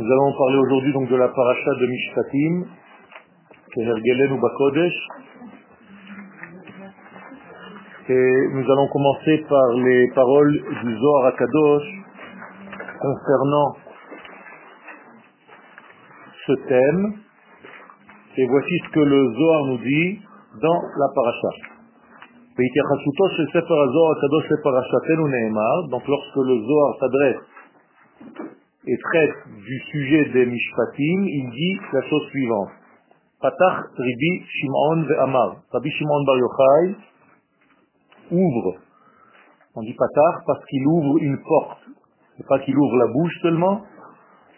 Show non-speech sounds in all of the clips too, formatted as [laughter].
Nous allons parler aujourd'hui donc de la paracha de Mishpatim, Kehergelen ou Bakodesh. Et nous allons commencer par les paroles du Zohar Akadosh concernant ce thème. Et voici ce que le Zohar nous dit dans la paracha. Donc lorsque le Zohar s'adresse et traite du sujet des Mishpatim, il dit la chose suivante. Patach Ribi Shimon Amar. Rabbi Shimon Bar Yochai ouvre. On dit Patach parce qu'il ouvre une porte. C'est pas qu'il ouvre la bouche seulement,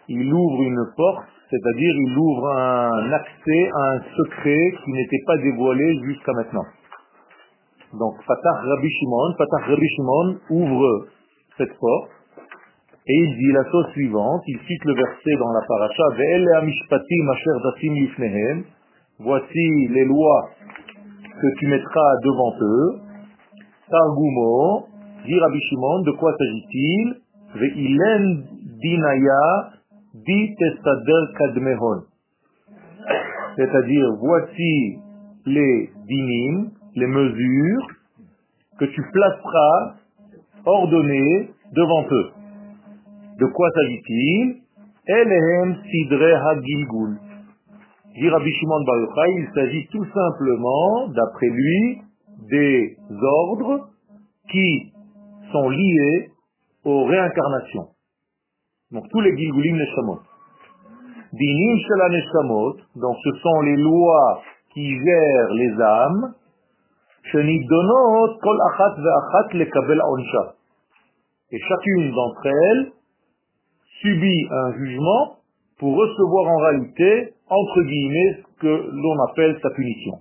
il ouvre une porte, c'est-à-dire il ouvre un accès à un secret qui n'était pas dévoilé jusqu'à maintenant. Donc Patach Rabbi Shimon, Patach Rabbi Shimon ouvre cette porte et il dit la chose suivante, il cite le verset dans la paracha, Voici les lois que tu mettras devant eux. Targumo, dit Rabbi Shimon, de quoi s'agit-il? Kadmehon. C'est-à-dire, voici les dinim, les mesures que tu placeras ordonnées devant eux. De quoi s'agit-il Elehem Sidre Hagilgul. Dit Rabbi Shimon Bar Yochai, il s'agit tout simplement, d'après lui, des ordres qui sont liés aux réincarnations. Donc tous les Gilgulim Neshamot. Dinim Shela Neshamot, donc ce sont les lois qui gèrent les âmes. Et chacune d'entre elles subit un jugement pour recevoir en réalité, entre guillemets, ce que l'on appelle sa punition.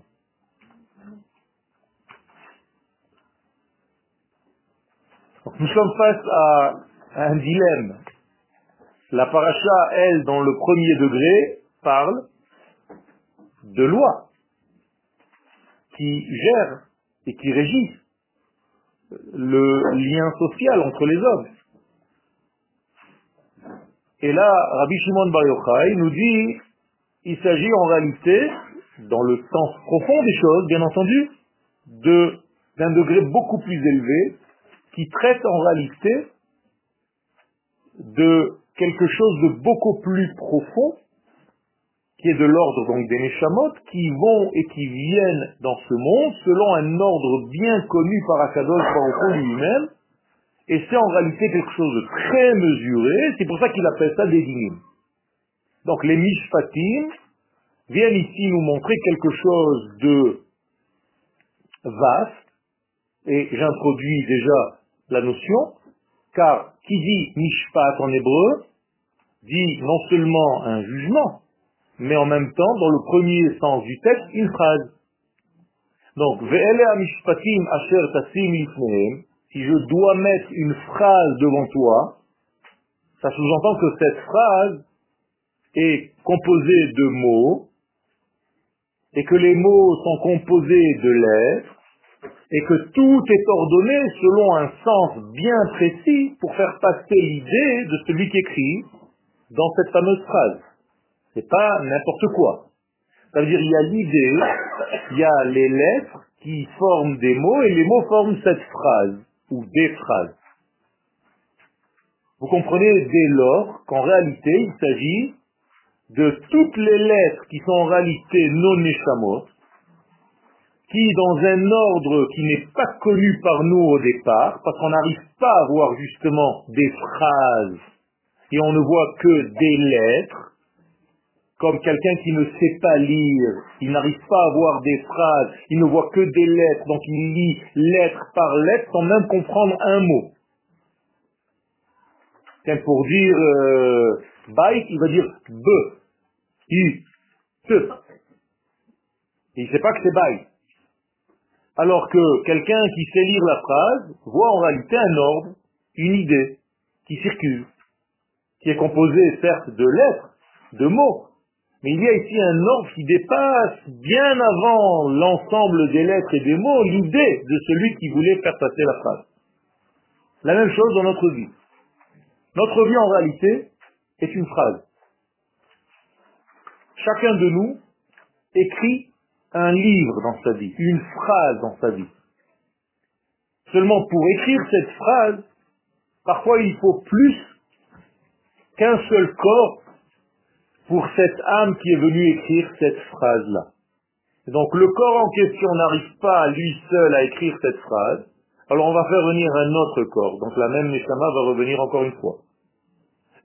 Nous sommes face à un dilemme. La paracha, elle, dans le premier degré, parle de lois qui gèrent et qui régissent le lien social entre les hommes. Et là, Rabbi Shimon Bar Yochai nous dit, il s'agit en réalité, dans le sens profond des choses, bien entendu, d'un degré beaucoup plus élevé, qui traite en réalité de quelque chose de beaucoup plus profond, qui est de l'ordre donc des Neshamot, qui vont et qui viennent dans ce monde selon un ordre bien connu par Akadosh Baruch lui-même, et c'est en réalité quelque chose de très mesuré, c'est pour ça qu'il appelle ça des dinim. Donc les mishpatim viennent ici nous montrer quelque chose de vaste, et j'introduis déjà la notion, car qui dit mishpat en hébreu, dit non seulement un jugement, mais en même temps, dans le premier sens du texte, une phrase. Donc, ve'ele mishpatim asher tasim si je dois mettre une phrase devant toi, ça sous-entend que cette phrase est composée de mots, et que les mots sont composés de lettres, et que tout est ordonné selon un sens bien précis pour faire passer l'idée de celui qui écrit dans cette fameuse phrase. C'est pas n'importe quoi. Ça veut dire il y a l'idée, il y a les lettres qui forment des mots et les mots forment cette phrase ou des phrases. Vous comprenez dès lors qu'en réalité, il s'agit de toutes les lettres qui sont en réalité non neshamot, qui dans un ordre qui n'est pas connu par nous au départ, parce qu'on n'arrive pas à voir justement des phrases, et on ne voit que des lettres, comme quelqu'un qui ne sait pas lire, il n'arrive pas à voir des phrases, il ne voit que des lettres, donc il lit lettre par lettre sans même comprendre un mot. Tiens, pour dire euh, il va dire b, i. Et il ne sait pas que c'est bite. Alors que quelqu'un qui sait lire la phrase voit en réalité un ordre, une idée qui circule, qui est composé certes de lettres, de mots, mais il y a ici un ordre qui dépasse bien avant l'ensemble des lettres et des mots l'idée de celui qui voulait faire passer la phrase. La même chose dans notre vie. Notre vie en réalité est une phrase. Chacun de nous écrit un livre dans sa vie, une phrase dans sa vie. Seulement pour écrire cette phrase, parfois il faut plus qu'un seul corps pour cette âme qui est venue écrire cette phrase-là. Donc le corps en question n'arrive pas lui seul à écrire cette phrase, alors on va faire venir un autre corps. Donc la même Neshama va revenir encore une fois.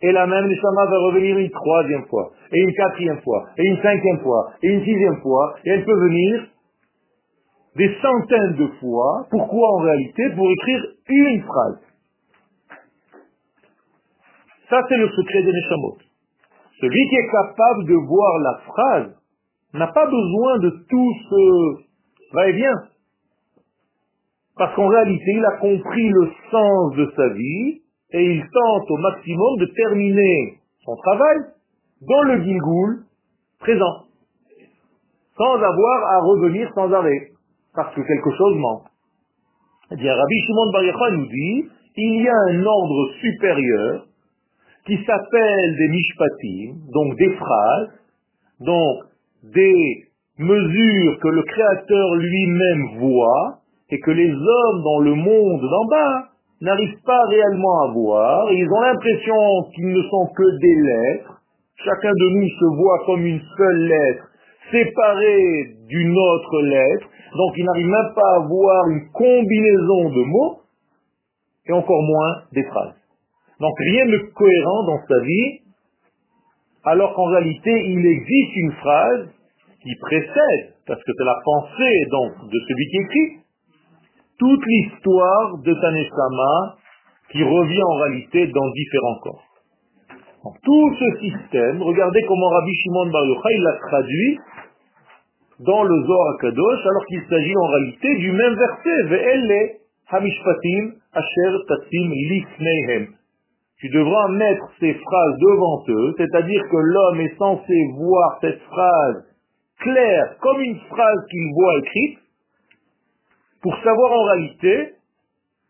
Et la même Neshama va revenir une troisième fois, et une quatrième fois, et une cinquième fois, et une sixième fois, et elle peut venir des centaines de fois. Pourquoi en réalité? Pour écrire une phrase. Ça c'est le secret des Neshamot. Celui qui est capable de voir la phrase n'a pas besoin de tout ce va-et-vient. Parce qu'en réalité, il a compris le sens de sa vie et il tente au maximum de terminer son travail dans le Gilgoul présent, sans avoir à revenir sans arrêt, parce que quelque chose manque. Eh bien, Rabbi Shimon Bar nous dit, il y a un ordre supérieur qui s'appelle des mishpatim, donc des phrases, donc des mesures que le Créateur lui-même voit et que les hommes dans le monde d'en bas n'arrivent pas réellement à voir. Ils ont l'impression qu'ils ne sont que des lettres. Chacun de nous se voit comme une seule lettre séparée d'une autre lettre. Donc il n'arrive même pas à voir une combinaison de mots et encore moins des phrases. Donc rien de cohérent dans sa vie, alors qu'en réalité il existe une phrase qui précède, parce que c'est la pensée donc de celui qui écrit, toute l'histoire de Tanesama qui revient en réalité dans différents corps. Tout ce système, regardez comment Rabbi Shimon Bar Yochai l'a traduit dans le Zohar Kadosh, alors qu'il s'agit en réalité du même verset, Ve'elle hamishpatim asher tasim lifneihem. Tu devras mettre ces phrases devant eux, c'est-à-dire que l'homme est censé voir cette phrase claire comme une phrase qu'il voit écrite, pour savoir en réalité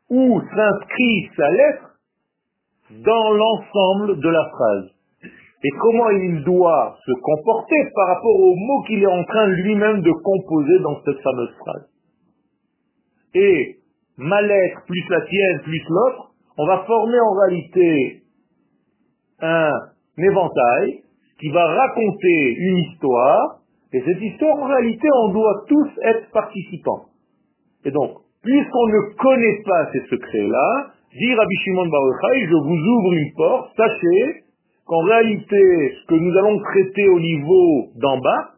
où s'inscrit sa lettre dans l'ensemble de la phrase. Et comment il doit se comporter par rapport aux mots qu'il est en train lui-même de composer dans cette fameuse phrase. Et ma lettre plus la tienne plus l'autre, on va former en réalité un éventail qui va raconter une histoire, et cette histoire en réalité on doit tous être participants. Et donc, puisqu'on ne connaît pas ces secrets-là, dit Rabbi Shimon je vous ouvre une porte, sachez qu'en réalité, ce que nous allons traiter au niveau d'en bas,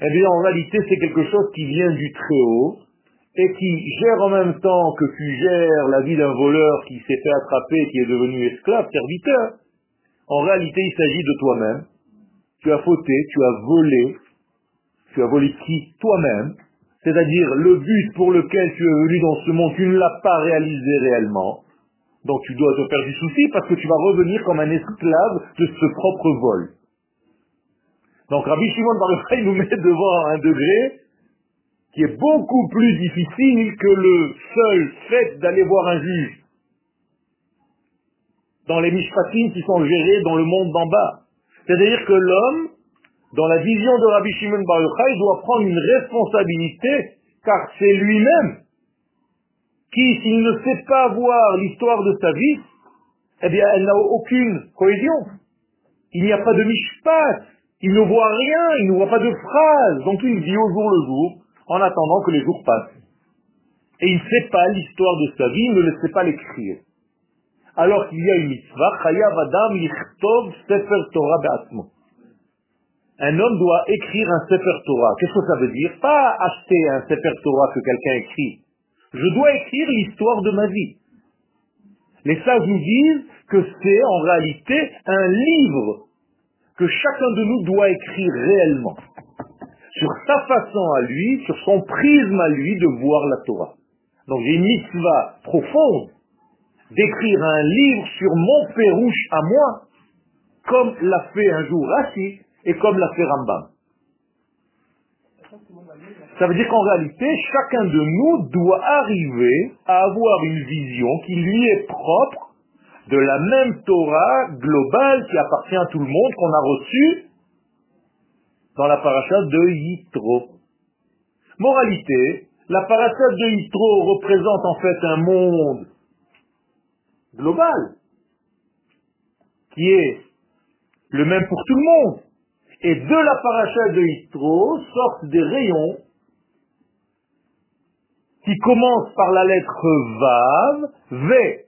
eh bien en réalité c'est quelque chose qui vient du très haut, et qui gère en même temps que tu gères la vie d'un voleur qui s'est fait attraper, qui est devenu esclave, serviteur. En réalité, il s'agit de toi-même. Tu as fauté, tu as volé. Tu as volé qui Toi-même. C'est-à-dire le but pour lequel tu es venu dans ce monde, tu ne l'as pas réalisé réellement. Donc tu dois te faire du souci parce que tu vas revenir comme un esclave de ce propre vol. Donc Rabbi Shimon Bar nous met devant un degré qui est beaucoup plus difficile que le seul fait d'aller voir un juge. Dans les mishpatim qui sont gérés dans le monde d'en bas. C'est-à-dire que l'homme, dans la vision de Rabbi Shimon Bar Yochai, doit prendre une responsabilité, car c'est lui-même qui, s'il ne sait pas voir l'histoire de sa vie, eh bien, elle n'a aucune cohésion. Il n'y a pas de mishpat. Il ne voit rien, il ne voit pas de phrase. Donc il vit au jour le jour, en attendant que les jours passent. Et il ne sait pas l'histoire de sa vie, il ne le sait pas l'écrire. Alors qu'il y a une mitzvah, chayav adam yichtov sefer Torah be'atmo. Un homme doit écrire un sefer Torah. Qu'est-ce que ça veut dire? Pas acheter un sefer Torah que quelqu'un écrit. Je dois écrire l'histoire de ma vie. Les sages nous disent que c'est en réalité un livre que chacun de nous doit écrire réellement sur sa façon à lui, sur son prisme à lui de voir la Torah. Donc j'ai une mitzvah profonde d'écrire un livre sur mon pérouche à moi, comme l'a fait un jour Rashi et comme l'a fait Rambam. Ça veut dire qu'en réalité, chacun de nous doit arriver à avoir une vision qui lui est propre de la même Torah globale qui appartient à tout le monde, qu'on a reçue dans la paracha de Yitro. Moralité, la paracha de Yitro représente en fait un monde global, qui est le même pour tout le monde. Et de la paracha de Yitro sortent des rayons qui commencent par la lettre Vav, V,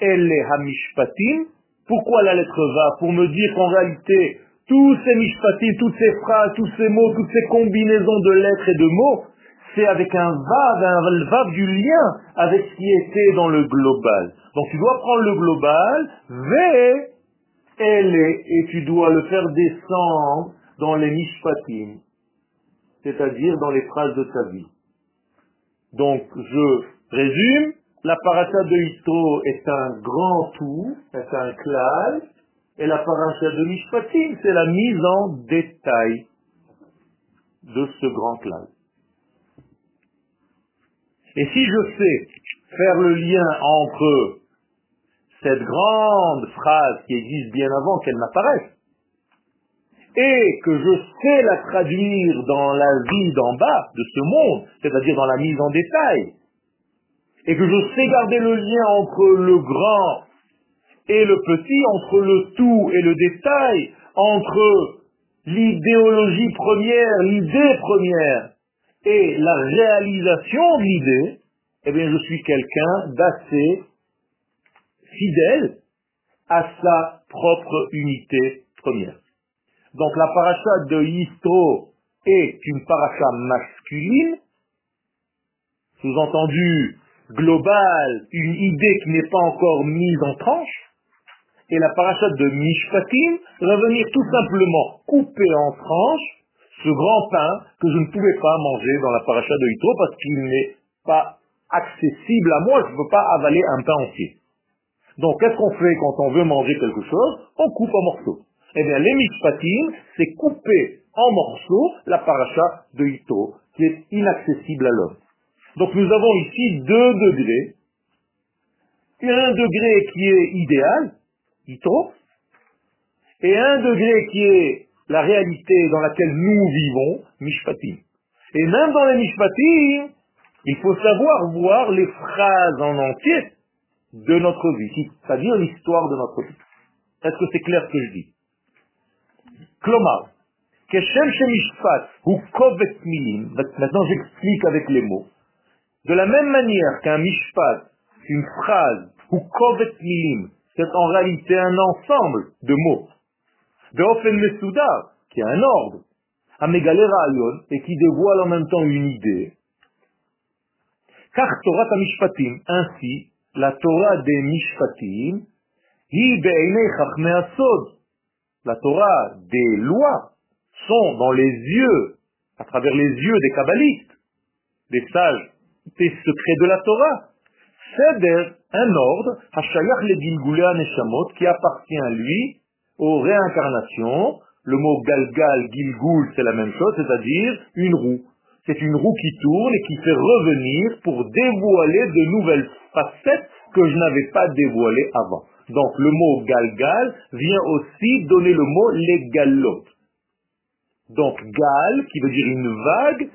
L, Hamishpatim. Pourquoi la lettre Vav? Pour me dire qu'en réalité, tous ces mishpatim, toutes ces phrases, tous ces mots, toutes ces combinaisons de lettres et de mots, c'est avec un vav, un vav du lien avec ce qui était dans le global. Donc tu dois prendre le global, V, L, et tu dois le faire descendre dans les mishpatim, c'est-à-dire dans les phrases de ta vie. Donc je résume, la de Hitro est un grand tout, c'est un clal, et la paracha de Mishpatim, c'est la mise en détail de ce grand clal. Et si je sais faire le lien entre cette grande phrase qui existe bien avant qu'elle n'apparaisse, et que je sais la traduire dans la vie d'en bas de ce monde, c'est-à-dire dans la mise en détail, et que je sais garder le lien entre le grand et le petit, entre le tout et le détail, entre l'idéologie première, l'idée première, et la réalisation de l'idée, eh bien je suis quelqu'un d'assez fidèle à sa propre unité première. Donc la paracha de Yistro est une paracha masculine, sous-entendu globale, une idée qui n'est pas encore mise en tranche, et la paracha de Mishpatim va venir tout simplement couper en tranches ce grand pain que je ne pouvais pas manger dans la paracha de Yitro parce qu'il n'est pas accessible à moi, je ne peux pas avaler un pain entier. Donc qu'est-ce qu'on fait quand on veut manger quelque chose? On coupe en morceaux. Eh bien, les mishpatim, c'est couper en morceaux la paracha de Ito, qui est inaccessible à l'homme. Donc nous avons ici deux degrés. Un degré qui est idéal, Et un degré qui est la réalité dans laquelle nous vivons, Mishpatim. Et même dans les Mishpatim, il faut savoir voir les phrases en entier de notre vie, c'est-à-dire l'histoire de notre vie. Est-ce que c'est clair ce que je dis? Maintenant j'explique avec les mots. De la même manière qu'un Mishpat, une phrase, ou Kovet Milim, c'est en réalité un ensemble de mots. De Ofen Mesuda, qui a un ordre, Amegalera Ayon, et qui dévoile en même temps une idée. Car Torah Mishpatim, ainsi, la Torah des Mishpatim, hi la Torah des lois sont dans les yeux, à travers les yeux des kabbalistes, des sages, des secrets de la Torah. C'est un ordre, Hashayach le Neshamot, qui appartient à lui, aux réincarnations. Le mot Galgal, Gilgul, c'est la même chose, c'est-à-dire une roue. C'est une roue qui tourne et qui fait revenir pour dévoiler de nouvelles facettes que je n'avais pas dévoilées avant. Donc le mot galgal vient aussi donner le mot légalot. Donc gal, qui veut dire une vague,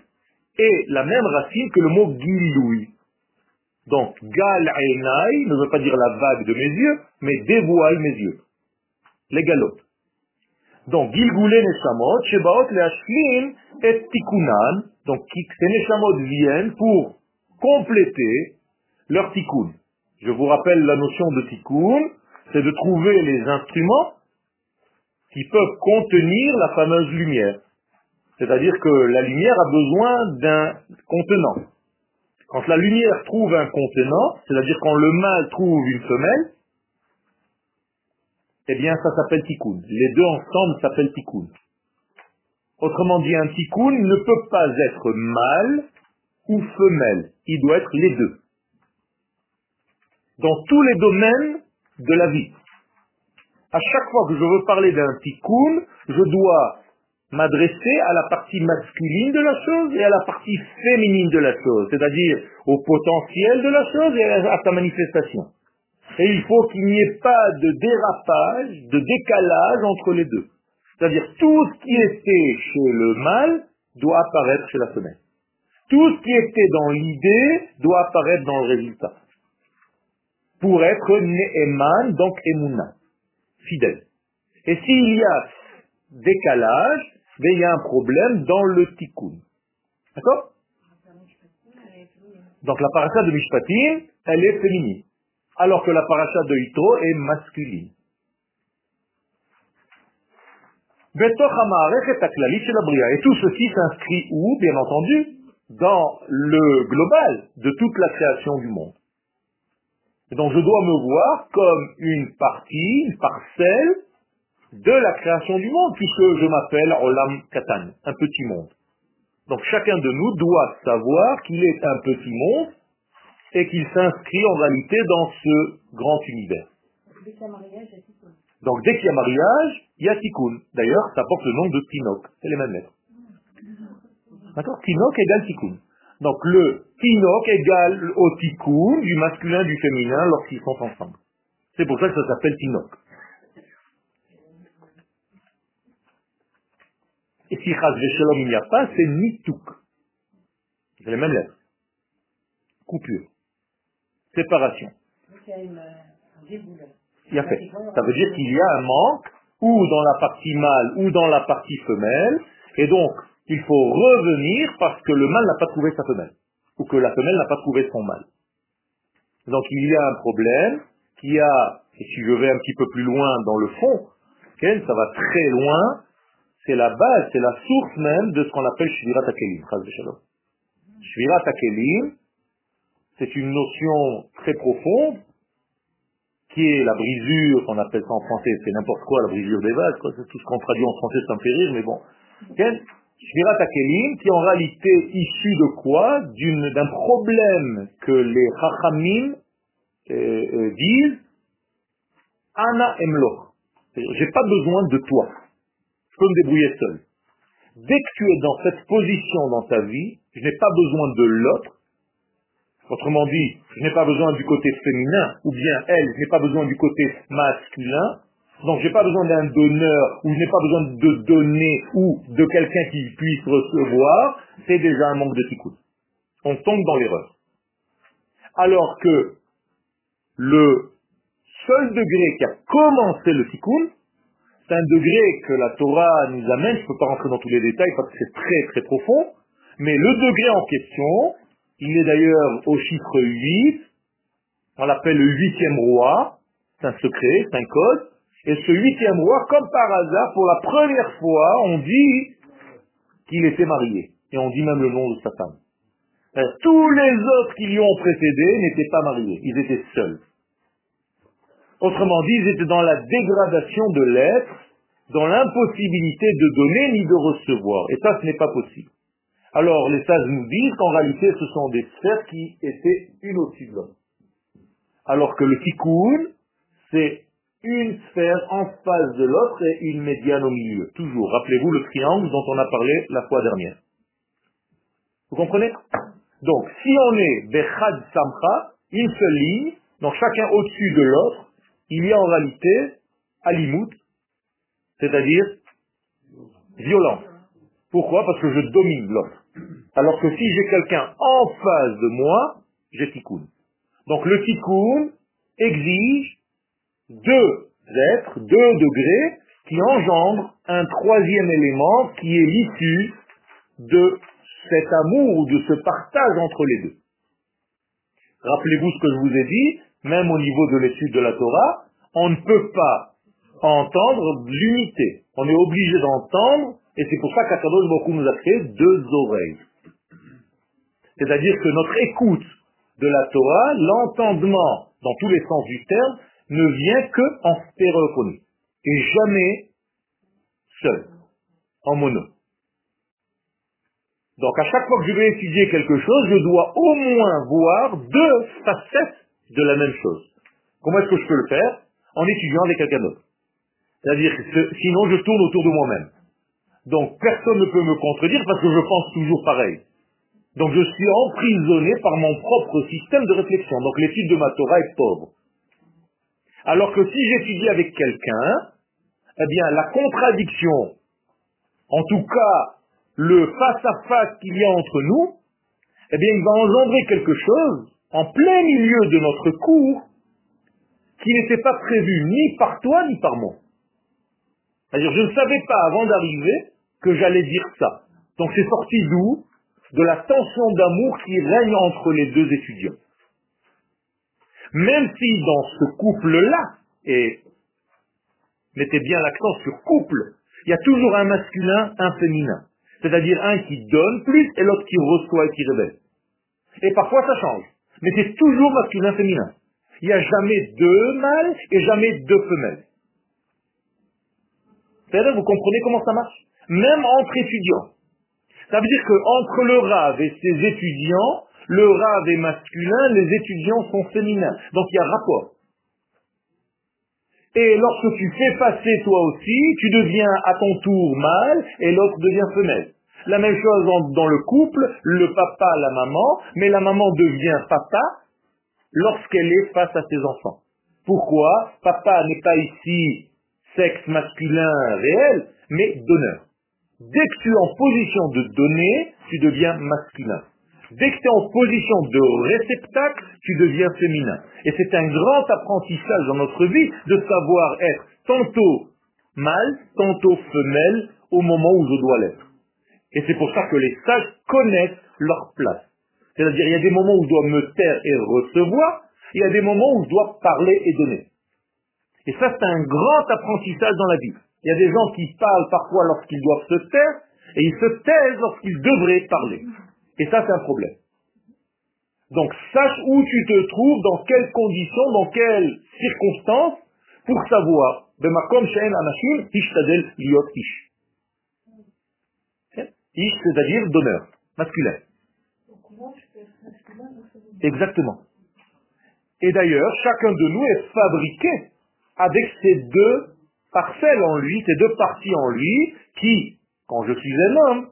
est la même racine que le mot giloui. Donc gal einai ne veut pas dire la vague de mes yeux, mais dévoile mes yeux. Légalot. Donc gilgoulé neshamot, shebaot leashlim et tikunan. Donc ces neshamot viennent pour compléter leur tikkun. Je vous rappelle la notion de tikkun, c'est de trouver les instruments qui peuvent contenir la fameuse lumière. C'est-à-dire que la lumière a besoin d'un contenant. Quand la lumière trouve un contenant, c'est-à-dire quand le mâle trouve une femelle, eh bien ça s'appelle tikkun. Les deux ensemble s'appellent tikkun. Autrement dit, un tikkun ne peut pas être mâle ou femelle. Il doit être les deux. Dans tous les domaines de la vie. À chaque fois que je veux parler d'un tikkun, je dois m'adresser à la partie masculine de la chose et à la partie féminine de la chose, c'est-à-dire au potentiel de la chose et à sa manifestation. Et il faut qu'il n'y ait pas de dérapage, de décalage entre les deux. C'est-à-dire tout ce qui était chez le mâle doit apparaître chez la femelle. Tout ce qui était dans l'idée doit apparaître dans le résultat. Pour être Ne'eman, donc Emouna, fidèle. Et s'il y a décalage, ben, il y a un problème dans le tikkun. D'accord? Donc la paracha de Mishpatim, elle est féminine. Alors que la paracha de Yitro est masculine. Et tout ceci s'inscrit où, bien entendu? Dans le global de toute la création du monde. Donc je dois me voir comme une partie, une parcelle de la création du monde, puisque je m'appelle Olam Katan, un petit monde. Donc chacun de nous doit savoir qu'il est un petit monde et qu'il s'inscrit en réalité dans ce grand univers. Donc dès qu'il y a mariage, il y a tikkun. D'ailleurs, ça porte le nom de Tinok. C'est les mêmes lettres. D'accord? Tinok égale tikkun. Donc le Tinok égale au tikkun du masculin du féminin lorsqu'ils sont ensemble. C'est pour ça que ça s'appelle Tinok. Et si Chaz Shalom il n'y a pas, c'est Nituk. C'est les mêmes lettres. Coupure. Séparation. Il y a fait. Ça veut dire qu'il y a un manque, ou dans la partie mâle, ou dans la partie femelle, et donc, il faut revenir parce que le mâle n'a pas trouvé sa femelle, ou que la femelle n'a pas trouvé son mâle. Donc il y a un problème qui a, et si je vais un petit peu plus loin dans le fond, ça va très loin, c'est la base, c'est la source même de ce qu'on appelle Shvirat Akelim, Shvirat Akelim, c'est une notion très profonde, qui est la brisure, on appelle ça en français, c'est n'importe quoi, la brisure des vases, c'est tout ce qu'on traduit en français, ça me fait rire, mais bon. Shvirat Akelim, qui est en réalité issu de quoi? D'un problème que les Chachamim euh, euh, disent, Ana Emloch. J'ai pas besoin de toi je peux me débrouiller seul. Dès que tu es dans cette position dans ta vie, je n'ai pas besoin de l'autre. Autrement dit, je n'ai pas besoin du côté féminin, ou bien elle, je n'ai pas besoin du côté masculin. Donc je n'ai pas besoin d'un donneur, ou je n'ai pas besoin de donner, ou de quelqu'un qui puisse recevoir. C'est déjà un manque de tikkun. On tombe dans l'erreur. Alors que le seul degré qui a commencé le tikkun, c'est un degré que la Torah nous amène, je ne peux pas rentrer dans tous les détails parce que c'est très très profond, mais le degré en question, il est d'ailleurs au chiffre 8, on l'appelle le huitième roi, c'est un secret, c'est un code, et ce huitième roi, comme par hasard, pour la première fois, on dit qu'il était marié, et on dit même le nom de sa femme. Euh, tous les autres qui lui ont précédé n'étaient pas mariés, ils étaient seuls. Autrement dit, ils étaient dans la dégradation de l'être, dans l'impossibilité de donner ni de recevoir. Et ça, ce n'est pas possible. Alors, les sages nous disent qu'en réalité, ce sont des sphères qui étaient une au-dessus de. Alors que le tikkun, c'est une sphère en face de l'autre et une médiane au milieu. Toujours. Rappelez-vous le triangle dont on a parlé la fois dernière. Vous comprenez? Donc, si on est Bechad Samcha, une seule ligne, donc chacun au-dessus de l'autre, il y a en réalité alimut, c'est-à-dire violence. Pourquoi? Parce que je domine l'autre. Alors que si j'ai quelqu'un en face de moi, j'ai tikkun. Donc le tikkun exige deux êtres, deux degrés, qui engendrent un troisième élément qui est l'issue de cet amour ou de ce partage entre les deux. Rappelez-vous ce que je vous ai dit, même au niveau de l'étude de la Torah, on ne peut pas entendre l'unité. On est obligé d'entendre, et c'est pour ça qu'Akadosh beaucoup nous a créé deux oreilles. C'est-à-dire que notre écoute de la Torah, l'entendement dans tous les sens du terme, ne vient que en stéréophonie. Et jamais seul, en mono. Donc à chaque fois que je vais étudier quelque chose, je dois au moins voir deux facettes de la même chose. Comment est-ce que je peux le faire En étudiant avec quelqu'un d'autre. C'est-à-dire que sinon je tourne autour de moi-même. Donc personne ne peut me contredire parce que je pense toujours pareil. Donc je suis emprisonné par mon propre système de réflexion. Donc l'étude de ma Torah est pauvre. Alors que si j'étudie avec quelqu'un, eh bien la contradiction, en tout cas le face-à-face qu'il y a entre nous, eh bien il va engendrer quelque chose en plein milieu de notre cours qui n'était pas prévu ni par toi ni par moi. C'est-à-dire, je ne savais pas avant d'arriver que j'allais dire ça. Donc c'est sorti d'où? De la tension d'amour qui règne entre les deux étudiants. Même si dans ce couple-là, et mettez bien l'accent sur couple, il y a toujours un masculin, un féminin. C'est-à-dire un qui donne plus et l'autre qui reçoit et qui révèle. Et parfois ça change. Mais c'est toujours masculin-féminin. Il n'y a jamais deux mâles et jamais deux femelles. C'est-à-dire, vous comprenez comment ça marche? Même entre étudiants. Ça veut dire qu'entre le rave et ses étudiants, le rave est masculin, les étudiants sont féminins. Donc il y a rapport. Et lorsque tu fais passer toi aussi, tu deviens à ton tour mâle et l'autre devient femelle. La même chose dans le couple, le papa, la maman, mais la maman devient papa lorsqu'elle est face à ses enfants. Pourquoi? Papa n'est pas ici sexe masculin réel, mais donneur. Dès que tu es en position de donner, tu deviens masculin. Dès que tu es en position de réceptacle, tu deviens féminin. Et c'est un grand apprentissage dans notre vie de savoir être tantôt mâle, tantôt femelle au moment où je dois l'être. Et c'est pour ça que les sages connaissent leur place. C'est-à-dire, il y a des moments où je dois me taire et recevoir, il y a des moments où je dois parler et donner. Et ça, c'est un grand apprentissage dans la vie. Il y a des gens qui parlent parfois lorsqu'ils doivent se taire, et ils se taisent lorsqu'ils devraient parler. Et ça, c'est un problème. Donc, sache où tu te trouves, dans quelles conditions, dans quelles circonstances, pour savoir, Ish, c'est-à-dire donneur, masculin. Exactement. Et d'ailleurs, chacun de nous est fabriqué avec ces deux parcelles en lui, ces deux parties en lui, qui, quand je suis un homme,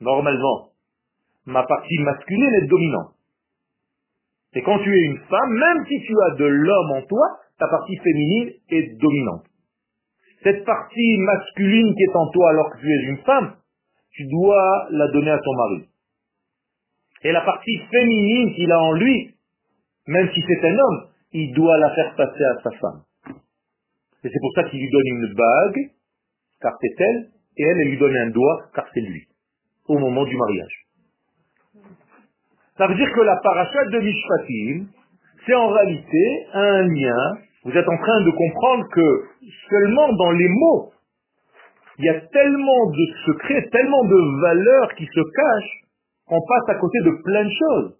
normalement, ma partie masculine est dominante. Et quand tu es une femme, même si tu as de l'homme en toi, ta partie féminine est dominante. Cette partie masculine qui est en toi alors que tu es une femme, tu dois la donner à ton mari. Et la partie féminine qu'il a en lui, même si c'est un homme, il doit la faire passer à sa femme. Et c'est pour ça qu'il lui donne une bague, car c'est elle, et elle, elle lui donne un doigt, car c'est lui, au moment du mariage. Ça veut dire que la paracha de Mishpatim, c'est en réalité un lien. Vous êtes en train de comprendre que seulement dans les mots, il y a tellement de secrets, tellement de valeurs qui se cachent, qu'on passe à côté de plein de choses.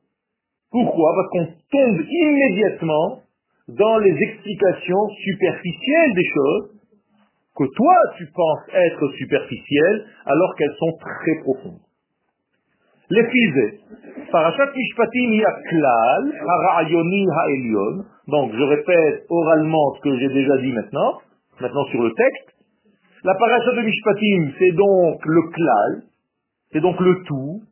Pourquoi? Parce qu'on tombe immédiatement dans les explications superficielles des choses que toi tu penses être superficielles alors qu'elles sont très profondes. Les filles, parachat mishpatim klal, harayoni ha'elion. Donc je répète oralement ce que j'ai déjà dit maintenant, maintenant sur le texte. La parachat de mishpatim, c'est donc le klal, c'est donc le tout,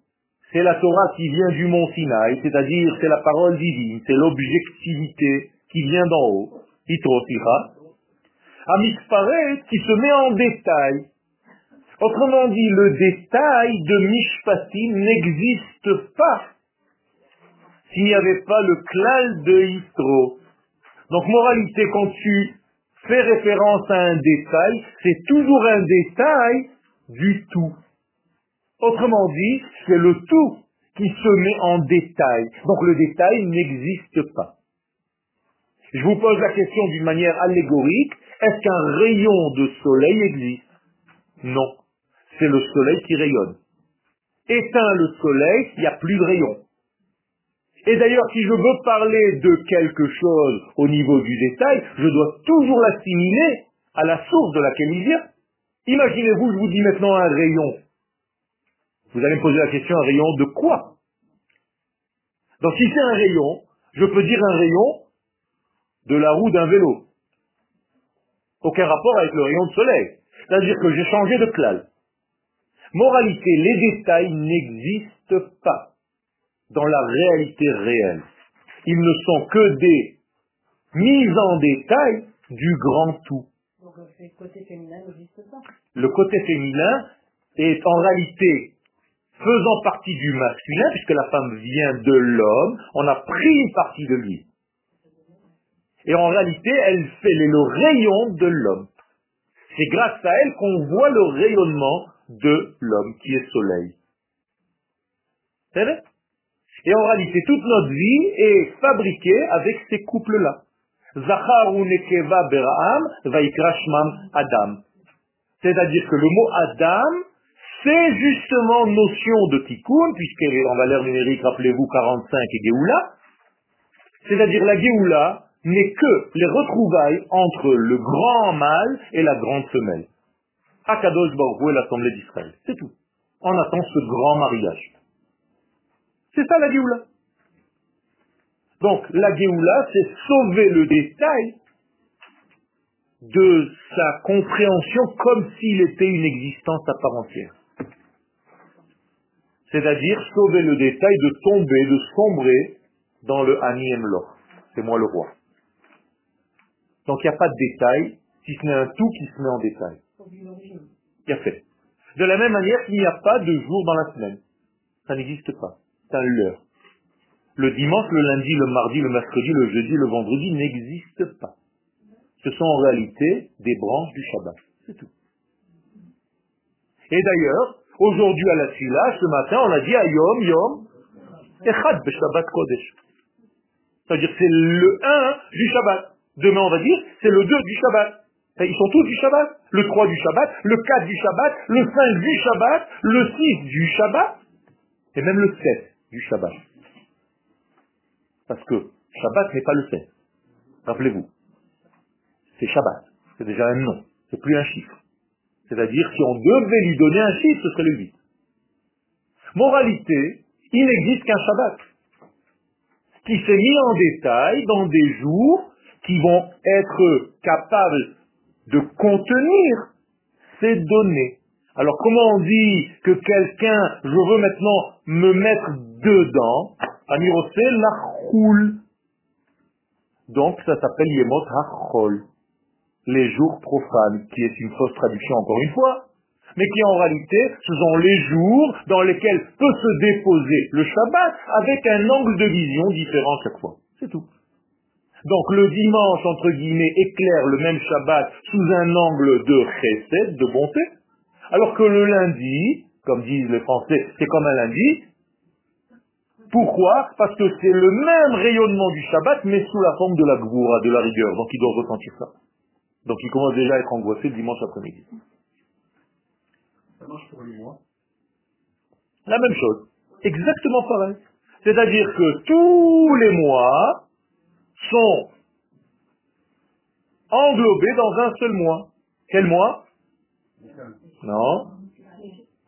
c'est la Torah qui vient du mont Sinaï, c'est-à-dire c'est la parole divine, c'est l'objectivité qui vient d'en haut, Itrosira, Amispare qui se met en détail. Autrement dit, le détail de Mishpatim n'existe pas s'il n'y avait pas le klal de Yitro. Donc, moralité, quand tu fais référence à un détail, c'est toujours un détail du tout. Autrement dit, c'est le tout qui se met en détail. Donc le détail n'existe pas. Je vous pose la question d'une manière allégorique. Est-ce qu'un rayon de soleil existe? Non. C'est le soleil qui rayonne. Éteins le soleil, il n'y a plus de rayon. Et d'ailleurs, si je veux parler de quelque chose au niveau du détail, je dois toujours l'assimiler à la source de laquelle il vient. Imaginez-vous, je vous dis maintenant un rayon. Vous allez me poser la question, un rayon de quoi? Donc si c'est un rayon, je peux dire un rayon de la roue d'un vélo. Aucun rapport avec le rayon de soleil. C'est-à-dire que j'ai changé de clal. Moralité, les détails n'existent pas dans la réalité réelle. Ils ne sont que des mises en détail du grand tout. Donc c'est côté féminin n'existe pas. Le côté féminin est en réalité faisant partie du masculin, puisque la femme vient de l'homme, on a pris une partie de lui. Et en réalité, elle fait le rayon de l'homme. C'est grâce à elle qu'on voit le rayonnement de l'homme qui est soleil. C'est vrai? Et en réalité, toute notre vie est fabriquée avec ces couples-là. Zachar ou Nekeva Beraham, Vaikrashmam Adam. C'est-à-dire que le mot Adam, c'est justement notion de tikkun, puisqu'elle en valeur numérique, rappelez-vous, 45 et Géoula. C'est-à-dire la Géoula n'est que les retrouvailles entre le grand mâle et la grande femelle. Akadosh Baruch et l'Assemblée d'Israël. C'est tout. On attend ce grand mariage. C'est ça la Géoula. Donc la Géoula, c'est sauver le détail de sa compréhension comme s'il était une existence à part entière. C'est-à-dire sauver le détail de tomber, de sombrer dans le Ani Emloch. C'est moi le roi. Donc il n'y a pas de détail, si ce n'est un tout qui se met en détail. Il y a fait. De la même manière qu'il n'y a pas de jour dans la semaine. Ça n'existe pas. Un leurre. Le dimanche, le lundi, le mardi, le mercredi, le jeudi, le vendredi n'existent pas. Ce sont en réalité des branches du Shabbat. C'est tout. Et d'ailleurs, aujourd'hui à la Sila, ce matin, on a dit Ayom, Yom, Echad Shabbat Kodesh. C'est-à-dire c'est le 1 du Shabbat. Demain, on va dire, c'est le 2 du Shabbat. Ils sont tous du Shabbat. Le 3 du Shabbat, le 4 du Shabbat, le 5 du Shabbat, le 6 du Shabbat, et même le 7 du Shabbat. Parce que Shabbat n'est pas le 7. Rappelez-vous. C'est Shabbat. C'est déjà un nom. C'est plus un chiffre. C'est-à-dire, si on devait lui donner un chiffre, ce serait le 8. Moralité, il n'existe qu'un Shabbat qui s'est mis en détail dans des jours qui vont être capables de contenir ces données. Alors comment on dit que quelqu'un, je veux maintenant me mettre dedans, Amirosé la choule. Donc ça s'appelle Yemot HaChol, les jours profanes, qui est une fausse traduction encore une fois, mais qui en réalité, ce sont les jours dans lesquels peut se déposer le Shabbat avec un angle de vision différent chaque fois. C'est tout. Donc le dimanche, entre guillemets, éclaire le même Shabbat sous un angle de chesed, de bonté, alors que le lundi, comme disent les Français, c'est comme un lundi. Pourquoi? Parce que c'est le même rayonnement du Shabbat, mais sous la forme de la gvoura, de la rigueur. Donc il doit ressentir ça. Donc il commence déjà à être angoissé le dimanche après-midi. Ça marche pour les mois La même chose. Exactement pareil. C'est-à-dire que tous les mois, sont englobés dans un seul mois. Quel mois? Non.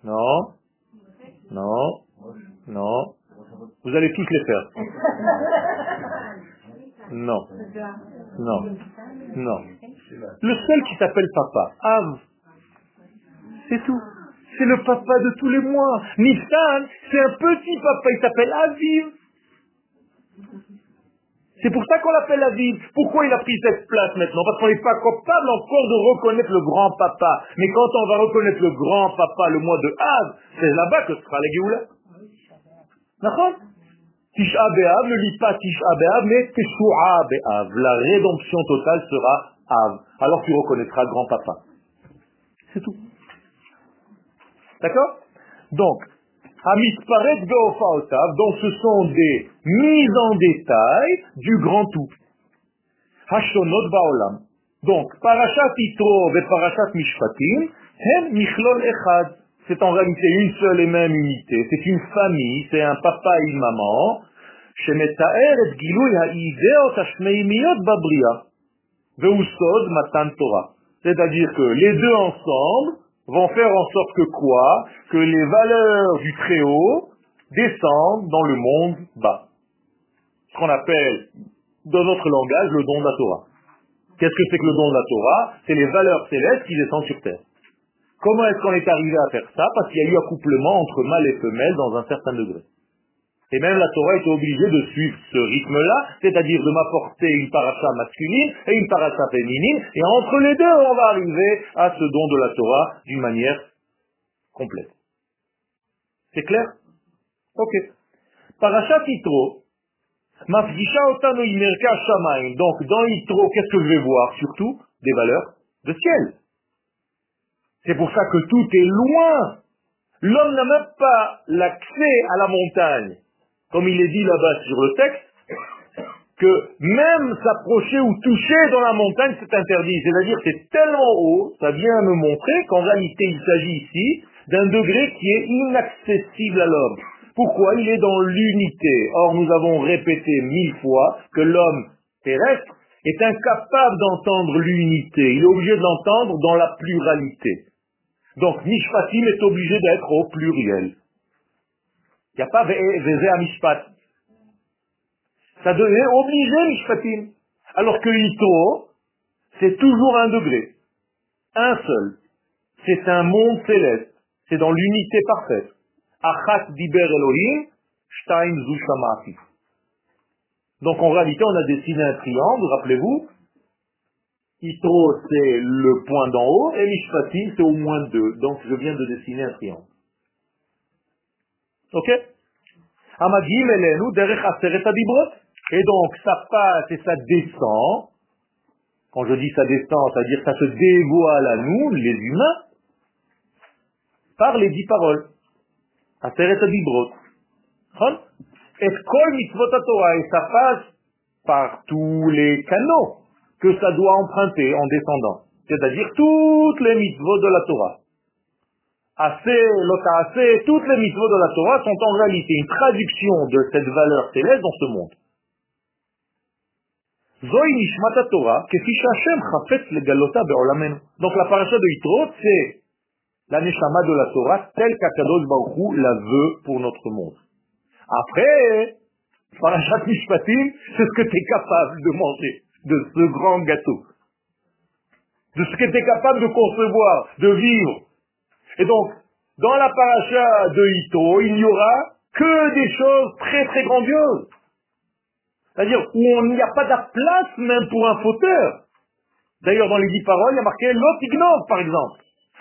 Non. Non. Non. Vous allez tous les faire. Non. Non. Non. Le seul qui s'appelle papa, Av. C'est tout. C'est le papa de tous les mois. Nissan, c'est un petit papa, il s'appelle Aviv. C'est pour ça qu'on l'appelle la ville. Pourquoi il a pris cette place maintenant? Parce qu'on n'est pas capable encore de reconnaître le grand papa. Mais quand on va reconnaître le grand papa le mois de Av, c'est là-bas que sera la Géoula. D'accord? Tisha Be'av ne lit pas Tisha Be'av, mais Teshua. La rédemption totale sera Av. Alors tu reconnaîtras grand papa. C'est tout. D'accord? Donc, Amisparet Beofaotav, donc ce sont des mises en détail du grand tout. Hashonot Baolam. Donc, Parashat Itro et Parashat Mishpatim, Hem Michlol Echad. C'est en réalité une seule et même unité. C'est une famille, c'est un papa et une maman. שמתאר את גילוי האידאות השמימיות בבריאה, והוא סוד מתן תורה. C'est-à-dire que les deux ensemble vont faire en sorte que quoi? Que les valeurs du Très-Haut descendent dans le monde bas. Ce qu'on appelle, dans notre langage, le don de la Torah. Qu'est-ce que c'est que le don de la Torah? C'est les valeurs célestes qui descendent sur terre. Comment est-ce qu'on est arrivé à faire ça? Parce qu'il y a eu accouplement entre mâle et femelle dans un certain degré. Et même la Torah est obligée de suivre ce rythme-là, c'est-à-dire de m'apporter une paracha masculine et une paracha féminine, et entre les deux, on va arriver à ce don de la Torah d'une manière complète. C'est clair? Ok. Parachat Yitro, Mafgisha otanu imerka shamaim. Donc, dans Yitro, qu'est-ce que je vais voir? Surtout des valeurs de ciel. C'est pour ça que tout est loin. L'homme n'a même pas l'accès à la montagne. Comme il est dit là-bas sur le texte, que même s'approcher ou toucher dans la montagne, c'est interdit. C'est-à-dire c'est tellement haut, ça vient me montrer qu'en réalité, il s'agit ici d'un degré qui est inaccessible à l'homme. Pourquoi? Il est dans l'unité. Or, nous avons répété mille fois que l'homme terrestre est incapable d'entendre l'unité. Il est obligé de l'entendre dans la pluralité. Donc, Mishpatim est obligé d'être au pluriel. Il n'y a pas Vezé Mishpat. Ça devient obligé Mishpatim. Alors que Ito, c'est toujours un degré. Un seul. C'est un monde céleste. C'est dans l'unité parfaite. Achat diber Elohim, Shtaim zu Donc en réalité, on a dessiné un triangle, rappelez-vous. Itro, c'est le point d'en haut, et Mishpatim, c'est au moins deux. Donc je viens de dessiner un triangle. Ok? Et donc ça passe et ça descend. Quand je dis ça descend, c'est-à-dire ça se dévoile à nous, les humains, par les dix paroles. Et kol mitzvot et ça passe par tous les canaux que ça doit emprunter en descendant. C'est-à-dire toutes les mitzvot de la Torah. Assez, lota assez, toutes les mitzvot de la Torah sont en réalité une traduction de cette valeur céleste dans ce monde. Donc la paracha de Yitro, c'est la neshama de la Torah telle qu'Akadosh Baruch la veut pour notre monde. Après, parachat mishpatim, c'est ce que tu es capable de manger de ce grand gâteau, de ce que tu es capable de concevoir, de vivre. Et donc, dans la paracha de Ito, il n'y aura que des choses très très grandioses. C'est-à-dire où on n'y a pas de place même pour un fauteur. D'ailleurs, dans les dix paroles, il y a marqué l'autre par exemple.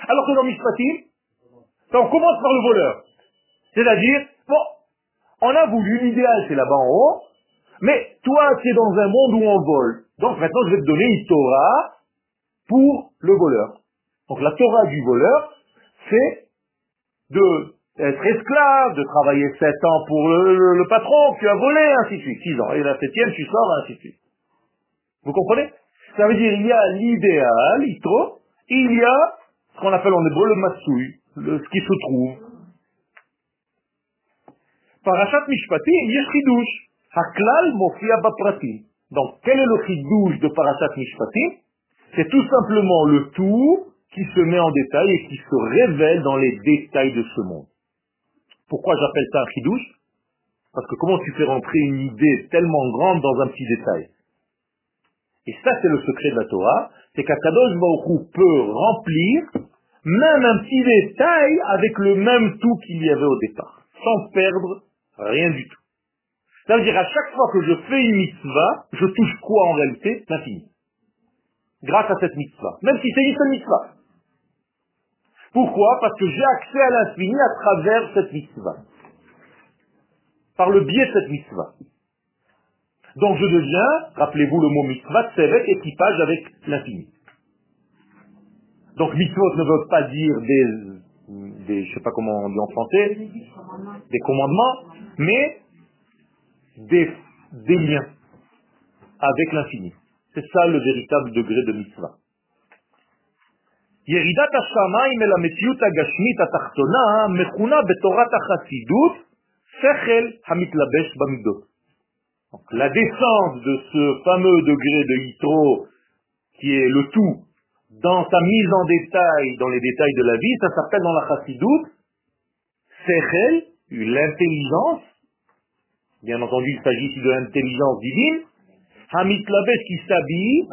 Alors que dans Mishpatim, on commence par le voleur. C'est-à-dire, bon, on a voulu, l'idéal c'est là-bas en haut, mais toi, tu es dans un monde où on vole. Donc maintenant, je vais te donner une Torah pour le voleur. Donc la Torah du voleur, c'est de être esclave, de travailler sept ans pour le, patron, tu as volé, ainsi de suite. Six ans. Et la septième, tu sors, ainsi de suite. Vous comprenez? Ça veut dire, il y a l'idéal, il y a ce qu'on appelle en hébreu le matsui, le, ce qui se trouve. Parashat Mishpatim, Yeshidouche. Haklal mofia bapratim. Donc, quel est le chidouche de Parashat Mishpatim C'est tout simplement le tout qui se met en détail et qui se révèle dans les détails de ce monde. Pourquoi j'appelle ça un chidouche? Parce que comment tu fais rentrer une idée tellement grande dans un petit détail? Et ça, c'est le secret de la Torah, c'est qu'Akadosh Baruch peut remplir même un petit détail avec le même tout qu'il y avait au départ, sans perdre rien du tout. Ça veut dire à chaque fois que je fais une mitzvah, je touche quoi en réalité? L'infini. Grâce à cette mitzvah. Même si c'est une seule mitzvah. Pourquoi? Parce que j'ai accès à l'infini à travers cette mitzvah. Par le biais de cette mitzvah. Donc je deviens, rappelez-vous le mot mitzvah, c'est avec équipage avec l'infini. Donc mitzvot ne veut pas dire des, des, je sais pas comment on dit en français, des commandements, mais des, liens avec l'infini. C'est ça le véritable degré de mitzvah. La descente de ce fameux degré de Yitro, qui est le tout, dans sa mise en détail, dans les détails de la vie, ça s'appelle dans la chassidut, Sechel, l'intelligence, Bien entendu, il s'agit ici de l'intelligence divine. Hamit Labes qui s'habille,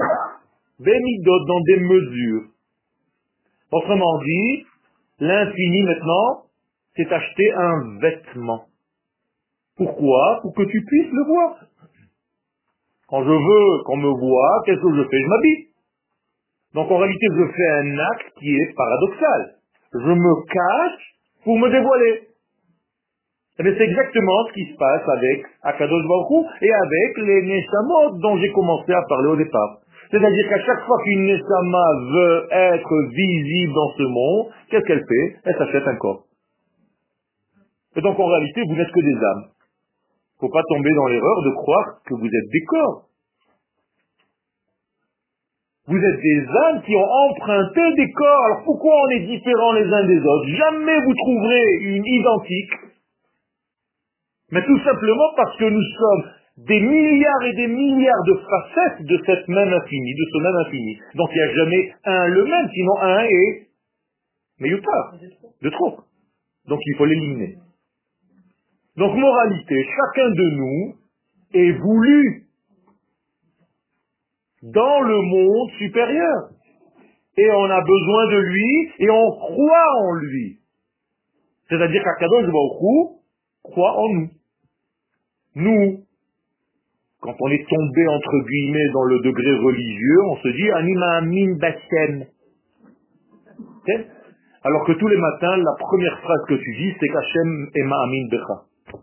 Benidot dans des mesures. Autrement dit, l'infini maintenant, c'est acheter un vêtement. Pourquoi? Pour que tu puisses le voir. Quand je veux qu'on me voit, qu'est-ce que je fais? Je m'habille. Donc en réalité, je fais un acte qui est paradoxal. Je me cache pour me dévoiler. Et eh c'est exactement ce qui se passe avec Akadosh Baruch et avec les Neshamot dont j'ai commencé à parler au départ. C'est-à-dire qu'à chaque fois qu'une Neshama veut être visible dans ce monde, qu'est-ce qu'elle fait? Elle s'achète un corps. Et donc en réalité, vous n'êtes que des âmes. Il ne faut pas tomber dans l'erreur de croire que vous êtes des corps. Vous êtes des âmes qui ont emprunté des corps. Alors pourquoi on est différents les uns des autres? Jamais vous trouverez une identique. Mais tout simplement parce que nous sommes des milliards et des milliards de facettes de cette même infini, de ce même infini. Donc il n'y a jamais un le même, sinon un est mais il pas de trop. Donc il faut l'éliminer. Donc moralité, chacun de nous est voulu dans le monde supérieur. Et on a besoin de lui et on croit en lui. C'est-à-dire qu'Akadosh Baruch croit en nous. Nous, quand on est tombé entre guillemets dans le degré religieux, on se dit Anima Amin Bashem. Alors que tous les matins, la première phrase que tu dis, c'est qu'Hachem Ema Amin Becha.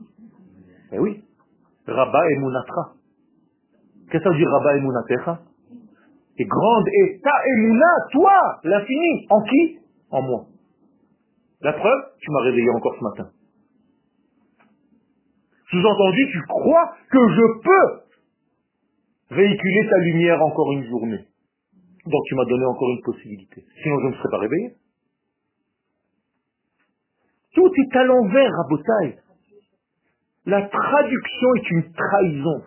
Eh oui. Rabba Emunatra. Qu'est-ce que ça veut dire Rabba Emunatecha Et grande est ta toi, l'infini. En qui? En moi. La preuve, tu m'as réveillé encore ce matin. Sous-entendu, tu crois que je peux véhiculer ta lumière encore une journée. Donc tu m'as donné encore une possibilité. Sinon je ne serais pas réveillé. Tout est à l'envers, Rabotaï. La traduction est une trahison.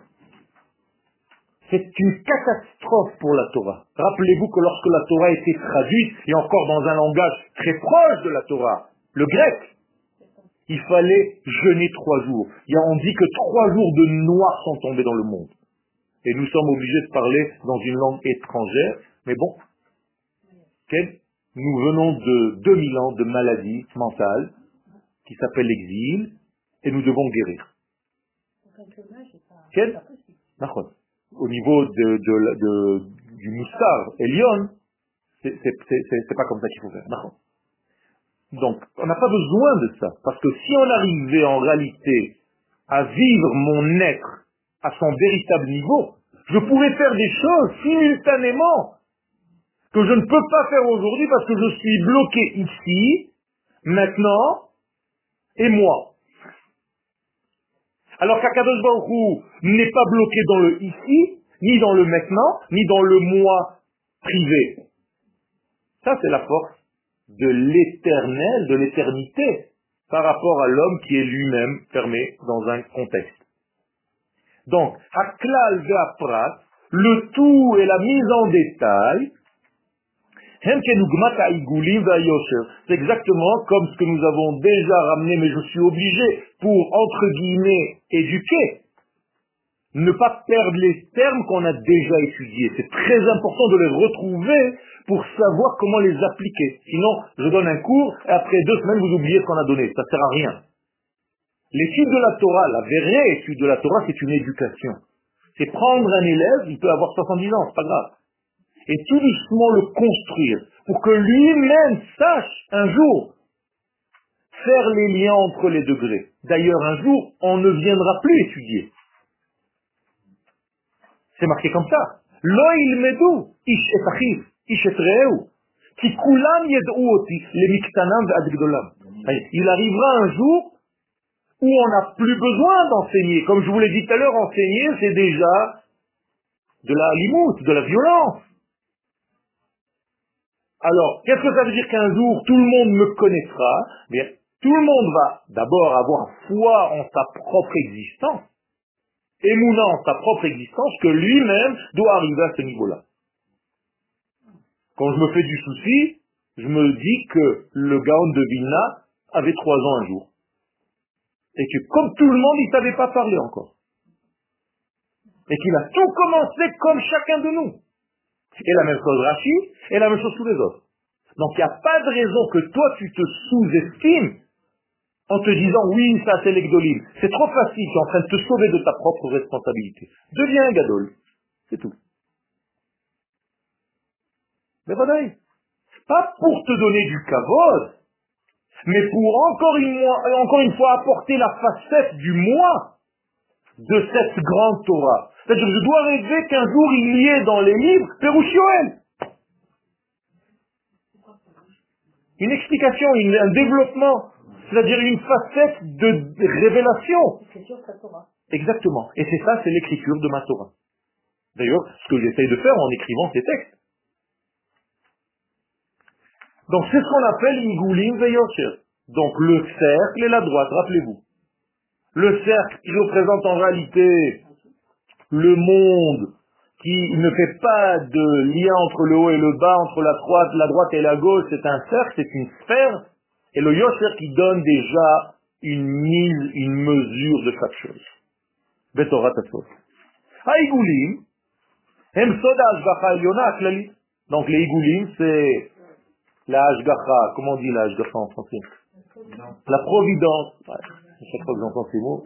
C'est une catastrophe pour la Torah. Rappelez-vous que lorsque la Torah a été traduite, et encore dans un langage très proche de la Torah, le grec, il fallait jeûner trois jours. on dit que trois jours de noir sont tombés dans le monde. Et nous sommes obligés de parler dans une langue étrangère. Mais bon, nous venons de 2000 ans de maladie mentale qui s'appelle l'exil et nous devons guérir. Quel Au niveau de, du moussard et Lyon, c'est pas comme ça qu'il faut faire. Donc, on n'a pas besoin de ça. Parce que si on arrivait en réalité à vivre mon être à son véritable niveau, je pourrais faire des choses simultanément que je ne peux pas faire aujourd'hui parce que je suis bloqué ici, maintenant, et moi. Alors qu'Akadosh Baruch n'est pas bloqué dans le ici, ni dans le maintenant, ni dans le moi privé. Ça, c'est la force de l'éternel, de l'éternité, par rapport à l'homme qui est lui-même fermé dans un contexte. Donc, Haklal Prat, le tout et la mise en détail, c'est exactement comme ce que nous avons déjà ramené, mais je suis obligé pour, entre guillemets, éduquer, ne pas perdre les termes qu'on a déjà étudiés. C'est très important de les retrouver pour savoir comment les appliquer. Sinon, je donne un cours et après deux semaines, vous oubliez ce qu'on a donné. Ça ne sert à rien. L'étude de la Torah, la vraie étude de la Torah, c'est une éducation. C'est prendre un élève, il peut avoir 70 ans, c'est pas grave. Et tout doucement le construire pour que lui-même sache un jour faire les liens entre les degrés. D'ailleurs, un jour, on ne viendra plus étudier. C'est marqué comme ça. Il arrivera un jour où on n'a plus besoin d'enseigner. Comme je vous l'ai dit tout à l'heure, enseigner, c'est déjà de la limoute, de la violence. Alors, qu'est-ce que ça veut dire qu'un jour tout le monde me connaîtra? Bien, tout le monde va d'abord avoir foi en sa propre existence émounant sa propre existence que lui-même doit arriver à ce niveau-là. Quand je me fais du souci, je me dis que le Gaon de Vilna avait trois ans un jour. Et que comme tout le monde, il ne savait pas parler encore. Et qu'il a tout commencé comme chacun de nous. Et la même chose Rachid, et la même chose tous les autres. Donc il n'y a pas de raison que toi tu te sous-estimes en te disant oui, ça c'est l'Egdolim. C'est trop facile, tu es en train de te sauver de ta propre responsabilité. Deviens un Gadol. C'est tout. Mais voilà. Pas pour te donner du kavod, mais pour encore une, encore une fois apporter la facette du moi de cette grande Torah. C'est-à-dire que je dois rêver qu'un jour il y ait dans les livres Perushioel. Une explication, un développement, c'est-à-dire une facette de révélation. Exactement. Et c'est ça, c'est l'écriture de ma Torah. D'ailleurs, ce que j'essaye de faire en écrivant ces textes. Donc c'est ce qu'on appelle Igoulim Veyosher. Donc le cercle et la droite, rappelez-vous. Le cercle qui représente en réalité le monde qui ne fait pas de lien entre le haut et le bas, entre la droite, la droite et la gauche, c'est un cercle, c'est une sphère, et le Yosher qui donne déjà une mise, une mesure de chaque chose. Betorat soda Donc les igoulim, c'est la Ashgacha, comment on dit la Ashgacha en français? La providence. Ouais, chaque fois que j'entends ces mots,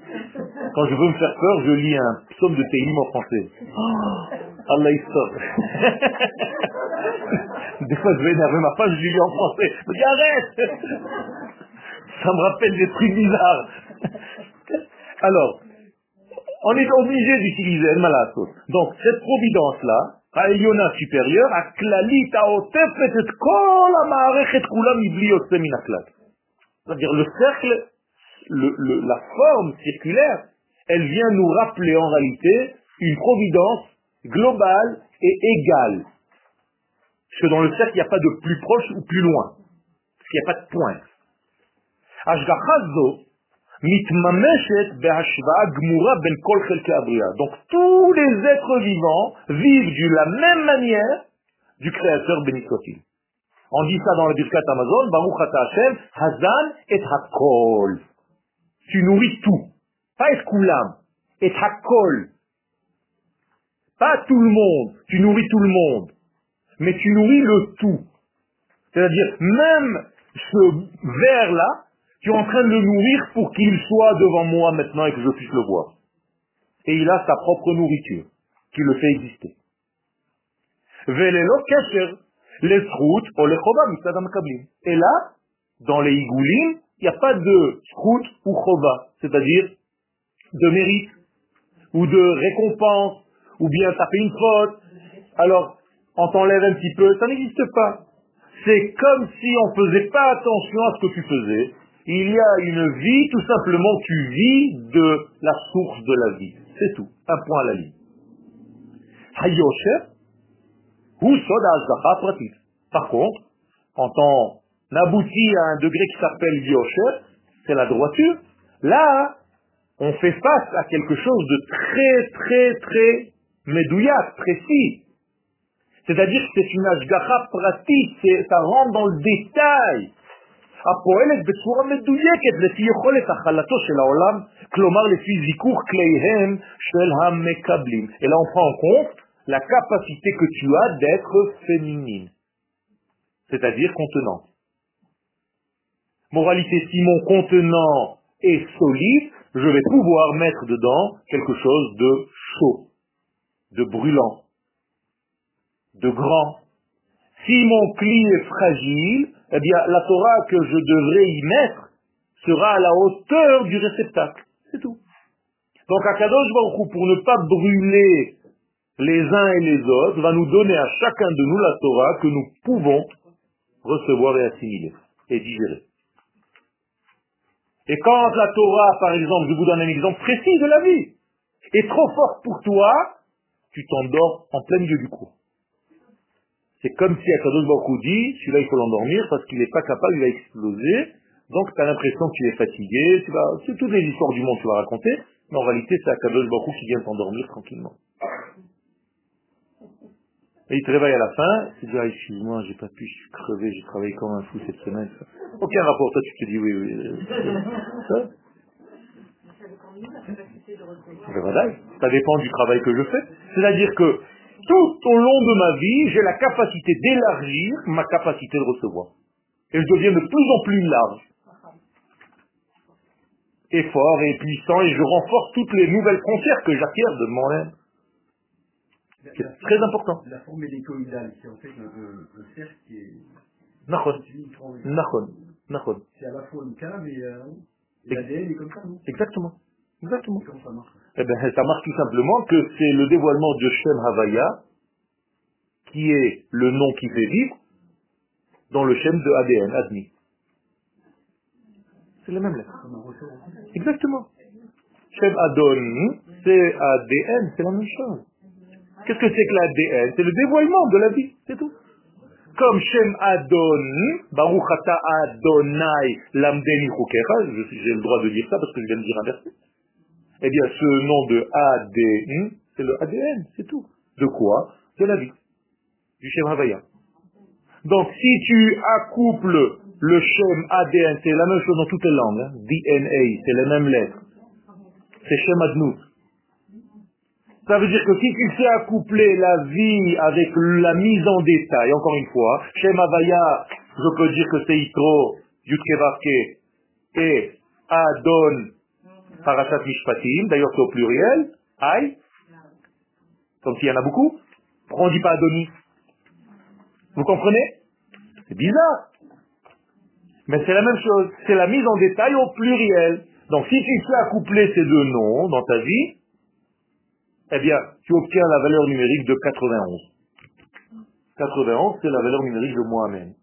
quand je veux me faire peur, je lis un psaume de Télim en français. Oh, Allah stop. [laughs] Des fois, je vais énerver ma femme, je lui lis en français. Je dis arrête Ça me rappelle des trucs bizarres. Alors, on est obligé d'utiliser le malasso. Donc, cette providence-là, העליונה supérieure, הכללית העוטפת את כל המערכת כולה מבלי יוצא מן הכלל. C'est-à-dire le cercle, le, le, la forme circulaire, elle vient nous rappeler en réalité une providence globale et égale. Parce que dans le cercle, il n'y a pas de plus proche ou plus loin. Parce qu'il n'y a pas de point. Ashgachazo, donc tous les êtres vivants vivent de la même manière du Créateur béni On dit ça dans la Birkat Amazon, Baruch Hashem, Hazan et Hakol. Tu nourris tout. Pas et et Hakol. Pas tout le monde, tu nourris tout le monde. Mais tu nourris le tout. C'est-à-dire, même ce verre-là, tu es en train de le nourrir pour qu'il soit devant moi maintenant et que je puisse le voir. Et il a sa propre nourriture qui le fait exister. Et là, dans les igoulim, il n'y a pas de srout ou chova, c'est-à-dire de mérite, ou de récompense, ou bien taper une faute, alors on t'enlève un petit peu, ça n'existe pas. C'est comme si on faisait pas attention à ce que tu faisais, il y a une vie, tout simplement, tu vis de la source de la vie. C'est tout. Un point à la ligne. Par contre, quand on aboutit à un degré qui s'appelle Yosher, c'est la droiture, là, on fait face à quelque chose de très, très, très médouillat, précis. C'est-à-dire que c'est une ashgacha pratique, ça rentre dans le détail. הפועלת בצורה מדויקת לפי יכולת הכלתו של העולם, כלומר לפי זיכוך כליהם של המקבלים. אלא on prend en compte la capacité que tu as d'être féminine, c'est-à-dire contenant. Moralité, si mon contenant est solide, je vais pouvoir mettre dedans quelque chose de chaud, de brûlant, de grand. Si mon cli est fragile, eh bien, la Torah que je devrais y mettre sera à la hauteur du réceptacle. C'est tout. Donc, Akadosh Baruch pour ne pas brûler les uns et les autres, va nous donner à chacun de nous la Torah que nous pouvons recevoir et assimiler et digérer. Et quand la Torah, par exemple, je vous donne un exemple précis de la vie, est trop forte pour toi, tu t'endors en plein milieu du cours. C'est comme si Akadosh Baruch dit, celui-là il faut l'endormir parce qu'il n'est pas capable, il va exploser. Donc tu as l'impression que tu es fatigué, tu vas, c'est toutes les histoires du monde que tu vas raconter, mais en réalité c'est Akadosh Baruch qui vient t'endormir tranquillement. Et il te réveille à la fin, tu te dis, ah, excuse-moi, j'ai pas pu, je suis crevé, j'ai travaillé comme un fou cette semaine. Aucun rapport, toi tu te dis oui, oui. [laughs] Ça ça dépend du travail que je fais. C'est-à-dire que tout au long de ma vie, j'ai la capacité d'élargir ma capacité de recevoir. Et je deviens de plus en plus large. est fort et puissant et je renforce toutes les nouvelles frontières que j'acquiers de moi-même. C'est très important. La forme hélicoïdale, c'est en fait un, cercle qui est. C'est à la fois une cave et, euh, et Et- l'ADN est comme ça, non? Exactement. Exactement. Et Comment ça marche? Eh bien, ça marche tout simplement que c'est le dévoilement de Shem Havaya, qui est le nom qui fait vivre, dans le Shem de ADN, Admi. C'est la même lettre. Exactement. Shem Adon, c'est ADN, c'est la même chose. Qu'est-ce que c'est que l'ADN C'est le dévoilement de la vie, c'est tout. Comme Shem Adon, Baruch Ata Adonai Lamdeni Chukecha, je- j'ai le droit de dire ça parce que je viens de dire un verset. Eh bien, ce nom de ADN, c'est le ADN, c'est tout. De quoi? De la vie. Du Shem Havaya. Donc, si tu accouples le Shem ADN, c'est la même chose dans toutes les langues, hein, DNA, c'est les mêmes lettres. C'est Shem Adnout. Ça veut dire que si tu sais accoupler la vie avec la mise en détail, encore une fois, Shem Havaya, je peux dire que c'est Yitro, Yudke Vavke, et Adon, Parashat Mishpatim, d'ailleurs c'est au pluriel, Aïe, comme s'il y en a beaucoup, on ne dit pas Adonis? Vous comprenez? C'est bizarre. Mais c'est la même chose, c'est la mise en détail au pluriel. Donc si tu sais accoupler ces deux noms dans ta vie, eh bien, tu obtiens la valeur numérique de 91. 91, c'est la valeur numérique de moi-même.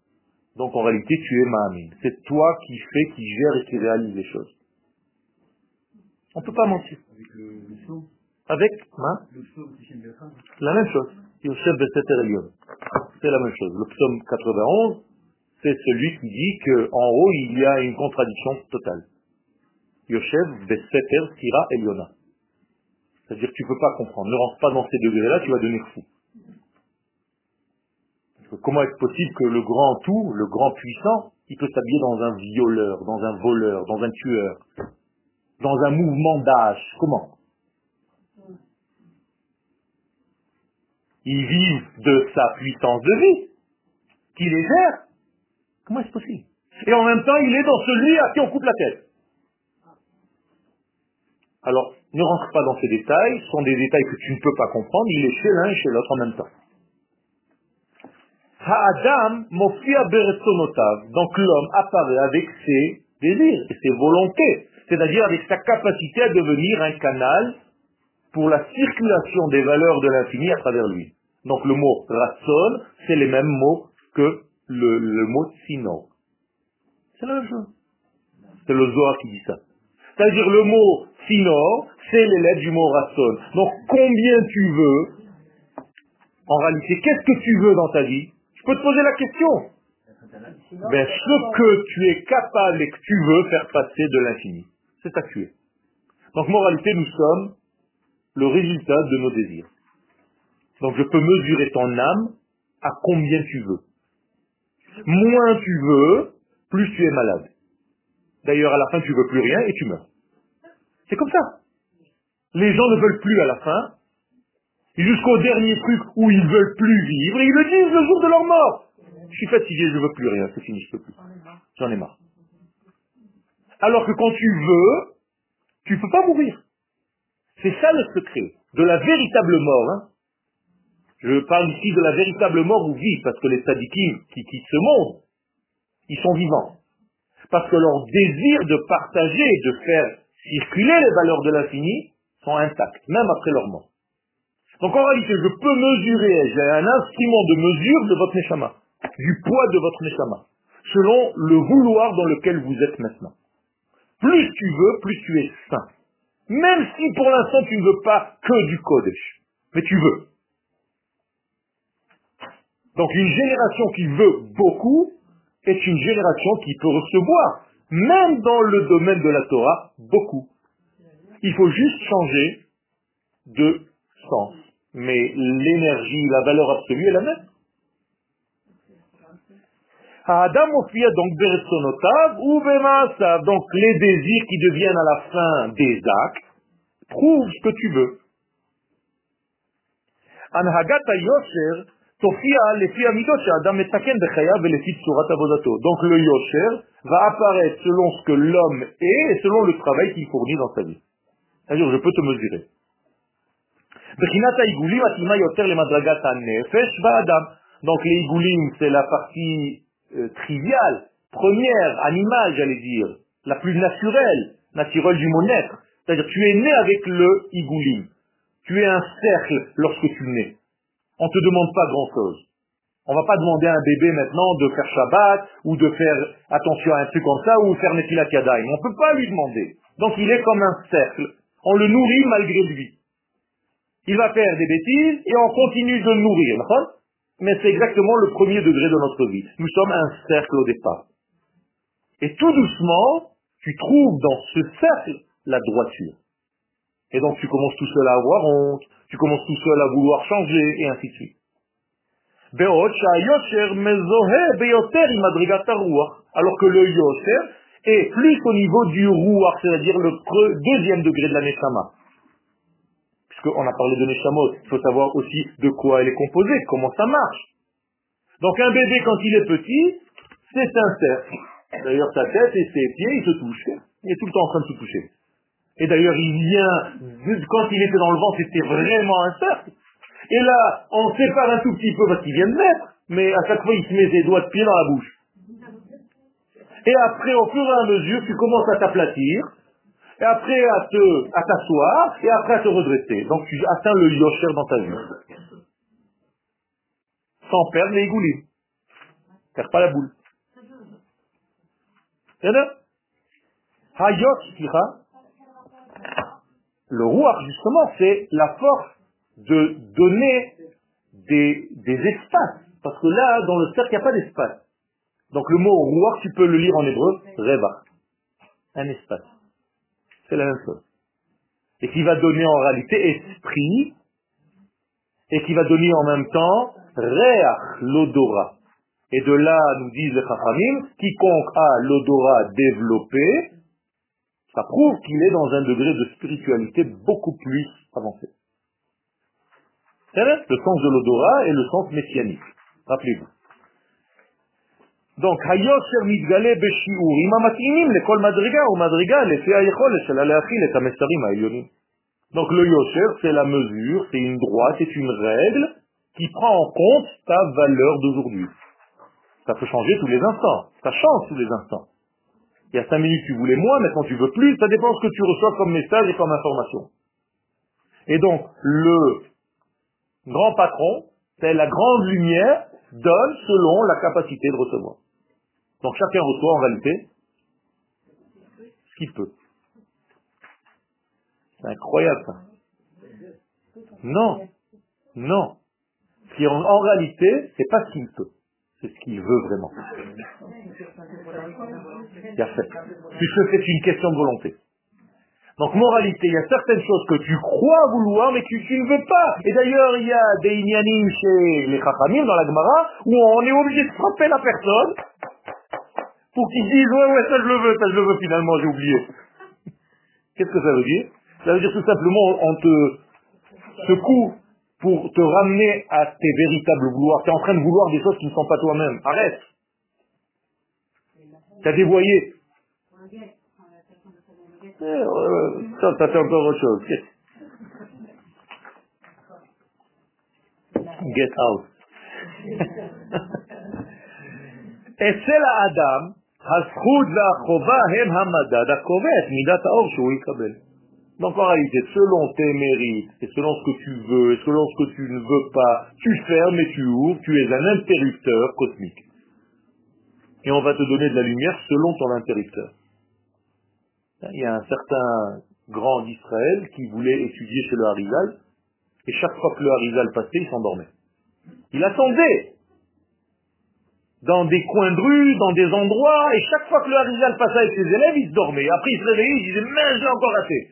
Donc en réalité, tu es Mahamine. C'est toi qui fais, qui gère et qui réalise les choses. On ne peut pas mentir. avec le, le Avec hein, le la même chose. C'est la même chose. Le psaume 91, c'est celui qui dit qu'en haut, il y a une contradiction totale. Yosef Beseter Sira Eliona. C'est-à-dire que tu ne peux pas comprendre. Ne rentre pas dans ces degrés-là, tu vas devenir fou. Comment est-ce possible que le grand tout, le grand puissant, il peut s'habiller dans un violeur, dans un voleur, dans un tueur, dans un mouvement d'âge Comment Ils vivent de sa puissance de vie, qui les gère. Comment est-ce possible Et en même temps, il est dans celui à qui on coupe la tête. Alors, ne rentre pas dans ces détails, ce sont des détails que tu ne peux pas comprendre, il est chez l'un et chez l'autre en même temps. Ha'adam. Donc l'homme apparaît avec ses désirs et ses volontés, c'est-à-dire avec sa capacité à devenir un canal pour la circulation des valeurs de l'infini à travers lui. Donc le mot ratson, c'est les mêmes mots que le, le mot sino. C'est la même chose. C'est le Zohar qui dit ça. C'est-à-dire le mot sinor, c'est les lettres du mot ratson. Donc combien tu veux, en réalité, qu'est-ce que tu veux dans ta vie? Je peux te poser la question. Ben, ce que tu es capable et que tu veux faire passer de l'infini. C'est ça que tu es. Donc moralité, nous sommes le résultat de nos désirs. Donc je peux mesurer ton âme à combien tu veux. Moins tu veux, plus tu es malade. D'ailleurs, à la fin, tu veux plus rien et tu meurs. C'est comme ça. Les gens ne veulent plus à la fin, jusqu'au dernier truc où ils veulent plus vivre, ils le disent le jour de leur mort. Je suis fatigué, je veux plus rien, c'est fini, je peux plus. J'en ai marre. Alors que quand tu veux, tu peux pas mourir. C'est ça le secret de la véritable mort. hein. Je parle ici de la véritable mort ou vie, parce que les sadikim qui quittent ce monde, ils sont vivants. Parce que leur désir de partager, de faire circuler les valeurs de l'infini, sont intacts, même après leur mort. Donc en réalité, je peux mesurer, j'ai un instrument de mesure de votre neshama, du poids de votre neshama, selon le vouloir dans lequel vous êtes maintenant. Plus tu veux, plus tu es saint. Même si pour l'instant tu ne veux pas que du Kodesh. Mais tu veux. Donc une génération qui veut beaucoup est une génération qui peut recevoir, même dans le domaine de la Torah, beaucoup. Il faut juste changer de sens. Mais l'énergie, la valeur absolue est la même. Adam Ophia donc Beretsonotav ou Bemaasav, donc les désirs qui deviennent à la fin des actes, prouvent ce que tu veux. Donc le yosher va apparaître selon ce que l'homme est et selon le travail qu'il fournit dans sa vie. C'est-à-dire, je peux te mesurer. Donc les igoulim, c'est la partie euh, triviale, première, animale, j'allais dire, la plus naturelle, naturelle du mot naître. C'est-à-dire, tu es né avec le igoulim. Tu es un cercle lorsque tu nais. On ne te demande pas grand-chose. On va pas demander à un bébé maintenant de faire Shabbat ou de faire attention à un truc comme ça ou faire Netilat Yadayim. On ne peut pas lui demander. Donc il est comme un cercle. On le nourrit malgré lui. Il va faire des bêtises et on continue de le nourrir. Mais c'est exactement le premier degré de notre vie. Nous sommes un cercle au départ. Et tout doucement, tu trouves dans ce cercle la droiture. Et donc tu commences tout seul à avoir honte, tu commences tout seul à vouloir changer, et ainsi de suite. Alors que le yosher est plus au niveau du rouar, c'est-à-dire le deuxième degré de la neshama. Puisqu'on a parlé de neshamot, il faut savoir aussi de quoi elle est composée, comment ça marche. Donc un bébé, quand il est petit, c'est cercle. D'ailleurs, sa tête et ses pieds, ils se touchent. Il est tout le temps en train de se toucher. Et d'ailleurs, il vient, quand il était dans le vent, c'était vraiment un cercle. Et là, on sépare un tout petit peu parce qu'il vient de naître, mais à chaque fois, il se met ses doigts de pied dans la bouche. Et après, au fur et à mesure, tu commences à t'aplatir, et après à te, à t'asseoir, et après à te redresser. Donc tu atteins le yosher dans ta vie. Sans perdre les goulis. Perds pas la boule. Le rouar, justement, c'est la force de donner des, espaces. Parce que là, dans le cercle, il n'y a pas d'espace. Donc le mot rouar, tu peux le lire en hébreu, reva. Un espace. C'est la même chose. Et qui va donner en réalité esprit, et qui va donner en même temps réach, l'odorat. Et de là, nous disent les chachamim, quiconque a l'odorat développé, ça prouve qu'il est dans un degré de spiritualité beaucoup plus avancé. C'est le sens de l'odorat et le sens messianique. Rappelez-vous Donc, היושר מתגלה בשיעורים המתאימים לכל מדרגה ומדרגה לפי היכולת שלה להכיל את המסרים העליונים. Donc le yosher, c'est la mesure, c'est une droite, c'est une règle qui prend en compte ta valeur d'aujourd'hui. Ça peut changer tous les instants, ça change tous les instants. Il y a cinq minutes, tu voulais moins, maintenant tu veux plus. Ça dépend de ce que tu reçois comme message et comme information. Et donc, le grand patron, c'est la grande lumière, donne selon la capacité de recevoir. Donc chacun reçoit en réalité ce qu'il peut. C'est incroyable ça. Non, non. En, en réalité, c'est pas ce qu'il peut c'est ce qu'il veut vraiment. C'est une question de volonté. Donc moralité, il y a certaines choses que tu crois vouloir, mais que tu ne veux pas. Et d'ailleurs, il y a des inyanim chez les chachamim dans la Gemara, où on est obligé de frapper la personne pour qu'ils disent ouais ouais ça je le veux, ça je le veux finalement, j'ai oublié. Qu'est-ce que ça veut dire? Ça veut dire tout simplement on te secoue pour te ramener à tes véritables vouloirs. Tu es en train de vouloir des choses qui ne sont pas toi-même. Arrête. T'as dévoyé. Eh, ça, ça fait encore autre chose. Get. Get out. [laughs] Et c'est la Adam, הזכות והחובה הם המדד הקובע את מידת האור שהוא יקבל. Donc en réalité, selon tes mérites, et selon ce que tu veux, et selon ce que tu ne veux pas, tu fermes et tu ouvres, tu es un interrupteur cosmique. Et on va te donner de la lumière selon ton interrupteur. Il y a un certain grand d'Israël qui voulait étudier chez le Harizal, et chaque fois que le Harizal passait, il s'endormait. Il attendait dans des coins de rue, dans des endroits, et chaque fois que le Harizal passait avec ses élèves, il se dormait. Après, il se réveillait, il disait, mais j'ai encore raté.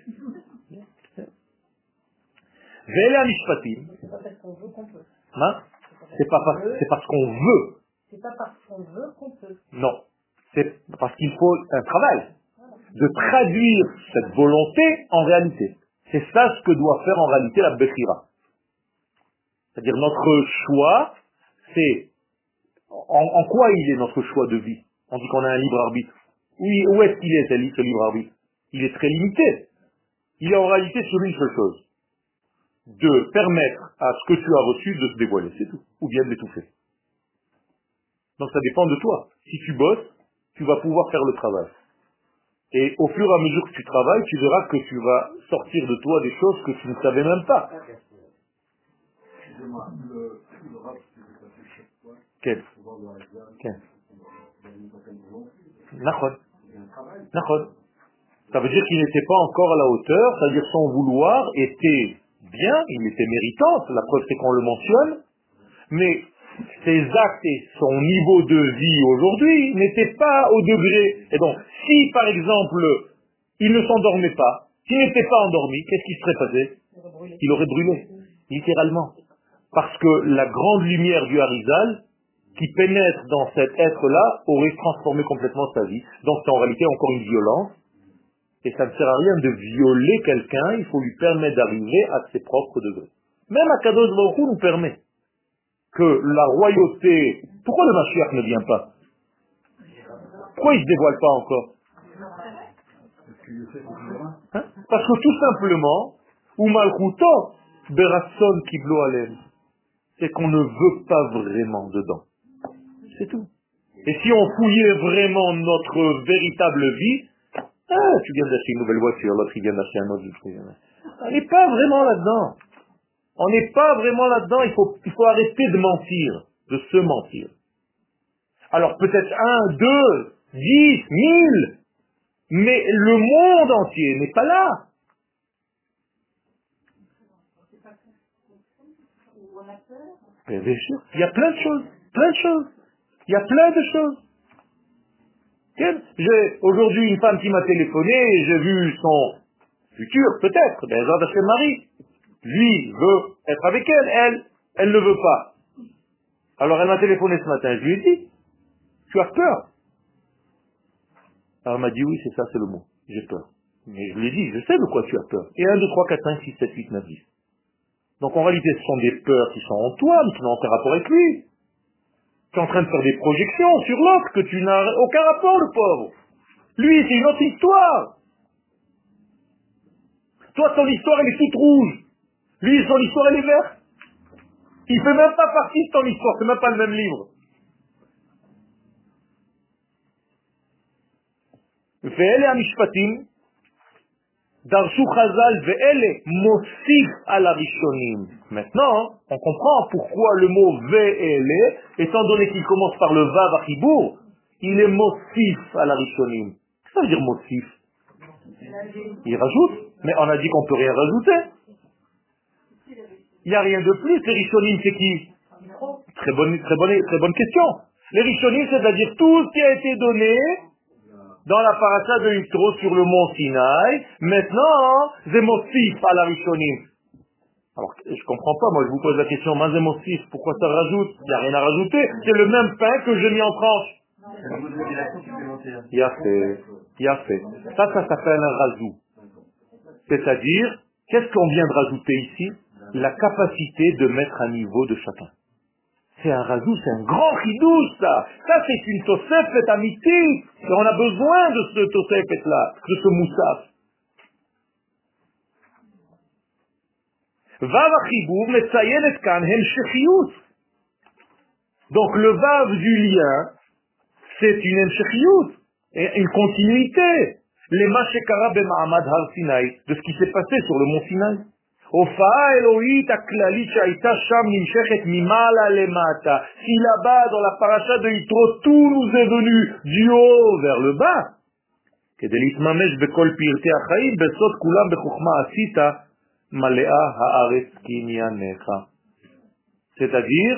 Mishpatim. C'est pas parce qu'on veut qu'on peut. Hein? C'est pas parce, c'est parce qu'on veut. C'est pas parce qu'on veut qu'on peut. Non. C'est parce qu'il faut un travail de traduire cette volonté en réalité. C'est ça ce que doit faire en réalité la Bechira. C'est-à-dire notre choix c'est en, en quoi il est notre choix de vie? On dit qu'on a un libre arbitre. Oui, où est-ce qu'il est, ce li- ce libre arbitre? Il est très limité. Il est en réalité sur une seule chose. De permettre à ce que tu as reçu de se dévoiler, c'est tout. Ou bien de l'étouffer. Donc ça dépend de toi. Si tu bosses, tu vas pouvoir faire le travail. Et au fur et à mesure que tu travailles, tu verras que tu vas sortir de toi des choses que tu ne savais même pas. Quel? Ça veut dire qu'il n'était pas encore à la hauteur, c'est-à-dire son vouloir était bien, il était méritant, la preuve c'est qu'on le mentionne, mais ses actes et son niveau de vie aujourd'hui n'étaient pas au degré. Et donc, si par exemple, il ne s'endormait pas, s'il n'était pas endormi, qu'est-ce qui serait passé? Il aurait brûlé, littéralement. Parce que la grande lumière du Harizal, qui pénètre dans cet être-là, aurait transformé complètement sa vie. Donc c'est en réalité encore une violence. Et ça ne sert à rien de violer quelqu'un, il faut lui permettre d'arriver à ses propres degrés. Même Akadosh Baruch Hu nous permet que la royauté... Pourquoi le Mashiach ne vient pas? Pourquoi il ne se dévoile pas encore? Hein? Parce que tout simplement, ou malchuto, berasson kiblo c'est qu'on ne veut pas vraiment dedans. C'est tout. Et si on fouillait vraiment notre véritable vie, ah, tu viens d'acheter une nouvelle voiture, l'autre il vient d'acheter un autre truc. On n'est pas vraiment là-dedans. On n'est pas vraiment là-dedans, il faut, il faut arrêter de mentir, de se mentir. Alors peut-être un, deux, dix, mille, mais le monde entier n'est pas là. Bien sûr, il y a plein de choses, plein de choses. Il y a plein de choses. J'ai aujourd'hui une femme qui m'a téléphoné et j'ai vu son futur, peut-être, de chez mari. Lui veut être avec elle, elle, elle ne veut pas. Alors elle m'a téléphoné ce matin, je lui ai dit, tu as peur? Alors elle m'a dit, oui, c'est ça, c'est le mot, j'ai peur. Mais je lui ai dit, je sais de quoi tu as peur. Et 1, 2, 3, 4, 5, 6, 7, 8, 9, 10. Donc en réalité, ce sont des peurs qui sont en toi, mais qui n'ont aucun rapport avec lui. Tu es en train de faire des projections sur l'autre que tu n'as aucun rapport, le pauvre. Lui, c'est une autre histoire. Toi, ton histoire, elle est toute rouge. Lui, son histoire, elle est verte. Il fait même pas partie de ton histoire, c'est même pas le même livre. ואלה המשפטים Darjou Chazal ve'ele motif à la Maintenant, on comprend pourquoi le mot ve'ele, étant donné qu'il commence par le vav il est motif à la rishonim. Qu'est-ce que ça veut dire motif Il rajoute, mais on a dit qu'on peut rien rajouter. Il n'y a rien de plus. Les rishonim, c'est qui? Très bonne, très, bonne, très bonne question. Les rishonim, c'est-à-dire tout ce qui a été donné dans la paracha de Yitro sur le mont Sinaï. Maintenant, Zemosif à la rishonim. Alors, je comprends pas, moi je vous pose la question, mais Zemosif, pourquoi ça rajoute? Il n'y a rien à rajouter. C'est le même pain que j'ai mis en tranche. Il a fait, il a fait. Ça, ça s'appelle un rajout. C'est-à-dire, qu'est-ce qu'on vient de rajouter ici? La capacité de mettre à niveau de chacun. C'est un rajout, c'est un grand ridouche, ça. Ça, c'est une tosefet amitié. On a besoin de ce tosefet-là, de ce moussaf. Vav metzayenet kan hemshechiyut. Donc le vav du lien, c'est une et une continuité. Les mashekara b'ma'amad har Sinai, de ce qui s'est passé sur le mont Sinaï. הופעה אלוהית הכללית שהייתה שם נמשכת ממעלה למטה. Si là-bas, dans la paracha de Yitro, tout nous est venu du haut vers le bas, כדי להתממש בכל פרטי החיים, בסוד כולם בחוכמה עשית, מלאה הארץ קנייניך. C'est-à-dire,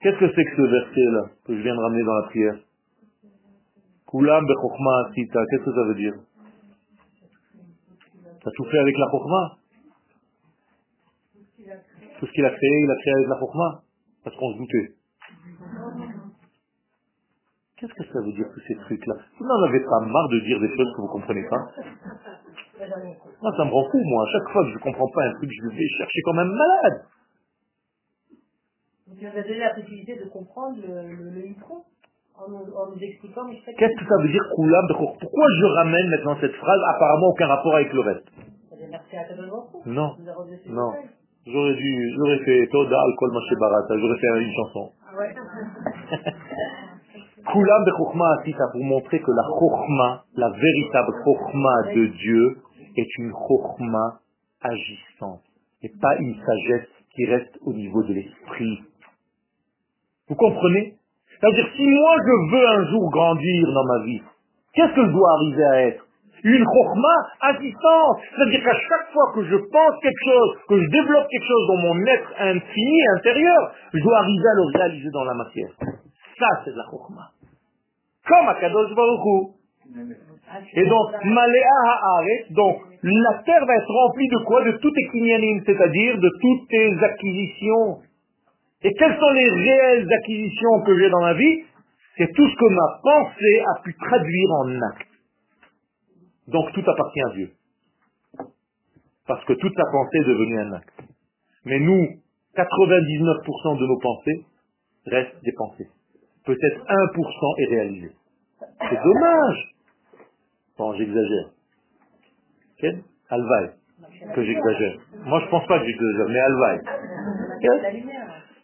qu'est-ce que c'est que ce verset-là, que je viens de ramener dans la prière Kulam bechokma asita, qu'est-ce que ça veut dire T'as tout fait avec la chokma tout ce qu'il a créé, il a créé avec la chokma Parce qu'on se doutait. Qu'est-ce que ça veut dire tous ces trucs-là? Vous n'en avez pas marre de dire des choses que vous comprenez pas? Moi, ça me rend fou, moi. À chaque fois que je comprends pas un truc, je vais chercher comme un malade. As donné la possibilité de comprendre le, micro en nous, expliquant Qu'est-ce que ça veut dire Koulam Pourquoi je ramène maintenant cette phrase Apparemment aucun rapport avec le reste? Non, non. J'aurais dû, j'aurais fait Toda Alkol Maché Barata, j'aurais fait une chanson. Ah [laughs] de Chokhma Asita pour montrer que la Chokhma, la véritable Chokhma de Dieu, est une Chokhma agissante et pas une sagesse qui reste au niveau de l'esprit. Vous comprenez? C'est-à-dire si moi je veux un jour grandir dans ma vie, qu'est-ce que je dois arriver à être? Une Chokhma agissante. C'est-à-dire qu'à chaque fois que je pense quelque chose, que je développe quelque chose dans mon être infini, intérieur, je dois arriver à le réaliser dans la matière. Ça, c'est de la Chokhma. Comme à Kadosh Baruch. Et donc, donc, la terre va être remplie de quoi? De tout tes c'est-à-dire de toutes tes acquisitions. Et quelles sont les réelles acquisitions que j'ai dans ma vie? C'est tout ce que ma pensée a pu traduire en acte. Donc, tout appartient à Dieu. Parce que toute sa pensée est devenue un acte. Mais nous, 99% de nos pensées restent des pensées. Peut-être 1% est réalisé. C'est dommage. Bon, j'exagère. Alvaï, que j'exagère. Moi, je pense pas que j'exagère, mais Alvaï.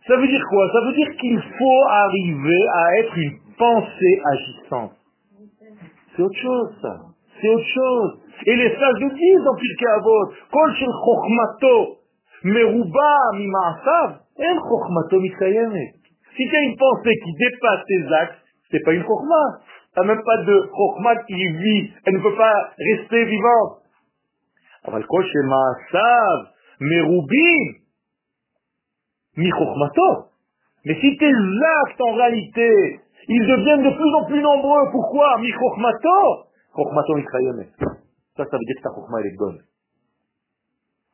Ça veut dire quoi? Ça veut dire qu'il faut arriver à être une pensée agissante. C'est autre chose, ça C'est autre chose. Et les sages nous disent dans Pirkei Avot, Kol shel chokhmato meruba mima'asav, en chokhmato mitkayemet. Si tu as une pensée qui dépasse tes actes, c'est pas une chokhma. T'as même pas de chokhma qui vit. Elle ne peut pas rester vivante. אבל כל שמעשיו מרובים mi-chokhmato. Mais si tes actes, en réalité, ils deviennent de plus en plus nombreux, pourquoi Mi-chokhmato Chokhmato mikrayeme. ça, ça veut dire que ta chokhma, elle est bonne.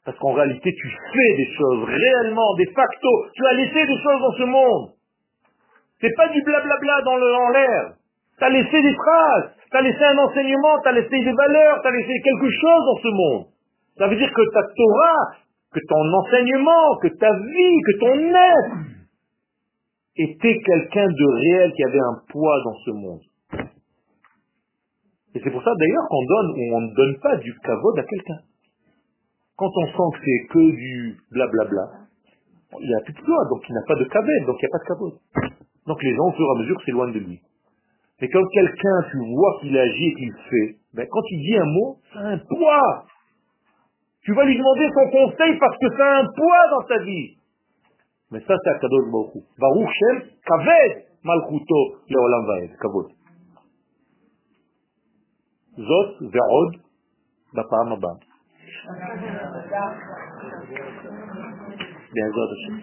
Parce qu'en réalité, tu fais des choses, réellement, des facto. Tu as laissé des choses dans ce monde. C'est pas du blablabla dans en l'air. Tu as laissé des traces. Tu as laissé un enseignement, tu as laissé des valeurs, tu as laissé quelque chose dans ce monde. Ça veut dire que ta Torah, que ton enseignement, que ta vie, que ton être était quelqu'un de réel qui avait un poids dans ce monde. Et c'est pour ça d'ailleurs qu'on donne ou on ne donne pas du kavod à quelqu'un. Quand on sent que c'est que du blablabla, il n'y a plus de poids, donc il n'a pas de kavod, donc il n'y a pas de kavod. Donc les gens, au fur et à mesure, s'éloignent de lui. Mais quand quelqu'un, tu vois qu'il agit et qu'il fait, ben, quand il dit un mot, ça a un poids. Tu vas lui demander son conseil parce que ça a un poids dans ta vie. Mais ça, c'est Akadosh Baruch. Baruch Shem Kaved Malchuto Leolam Vaed. Kavod. זאת ועוד בפעם הבאה. בעזרת השם.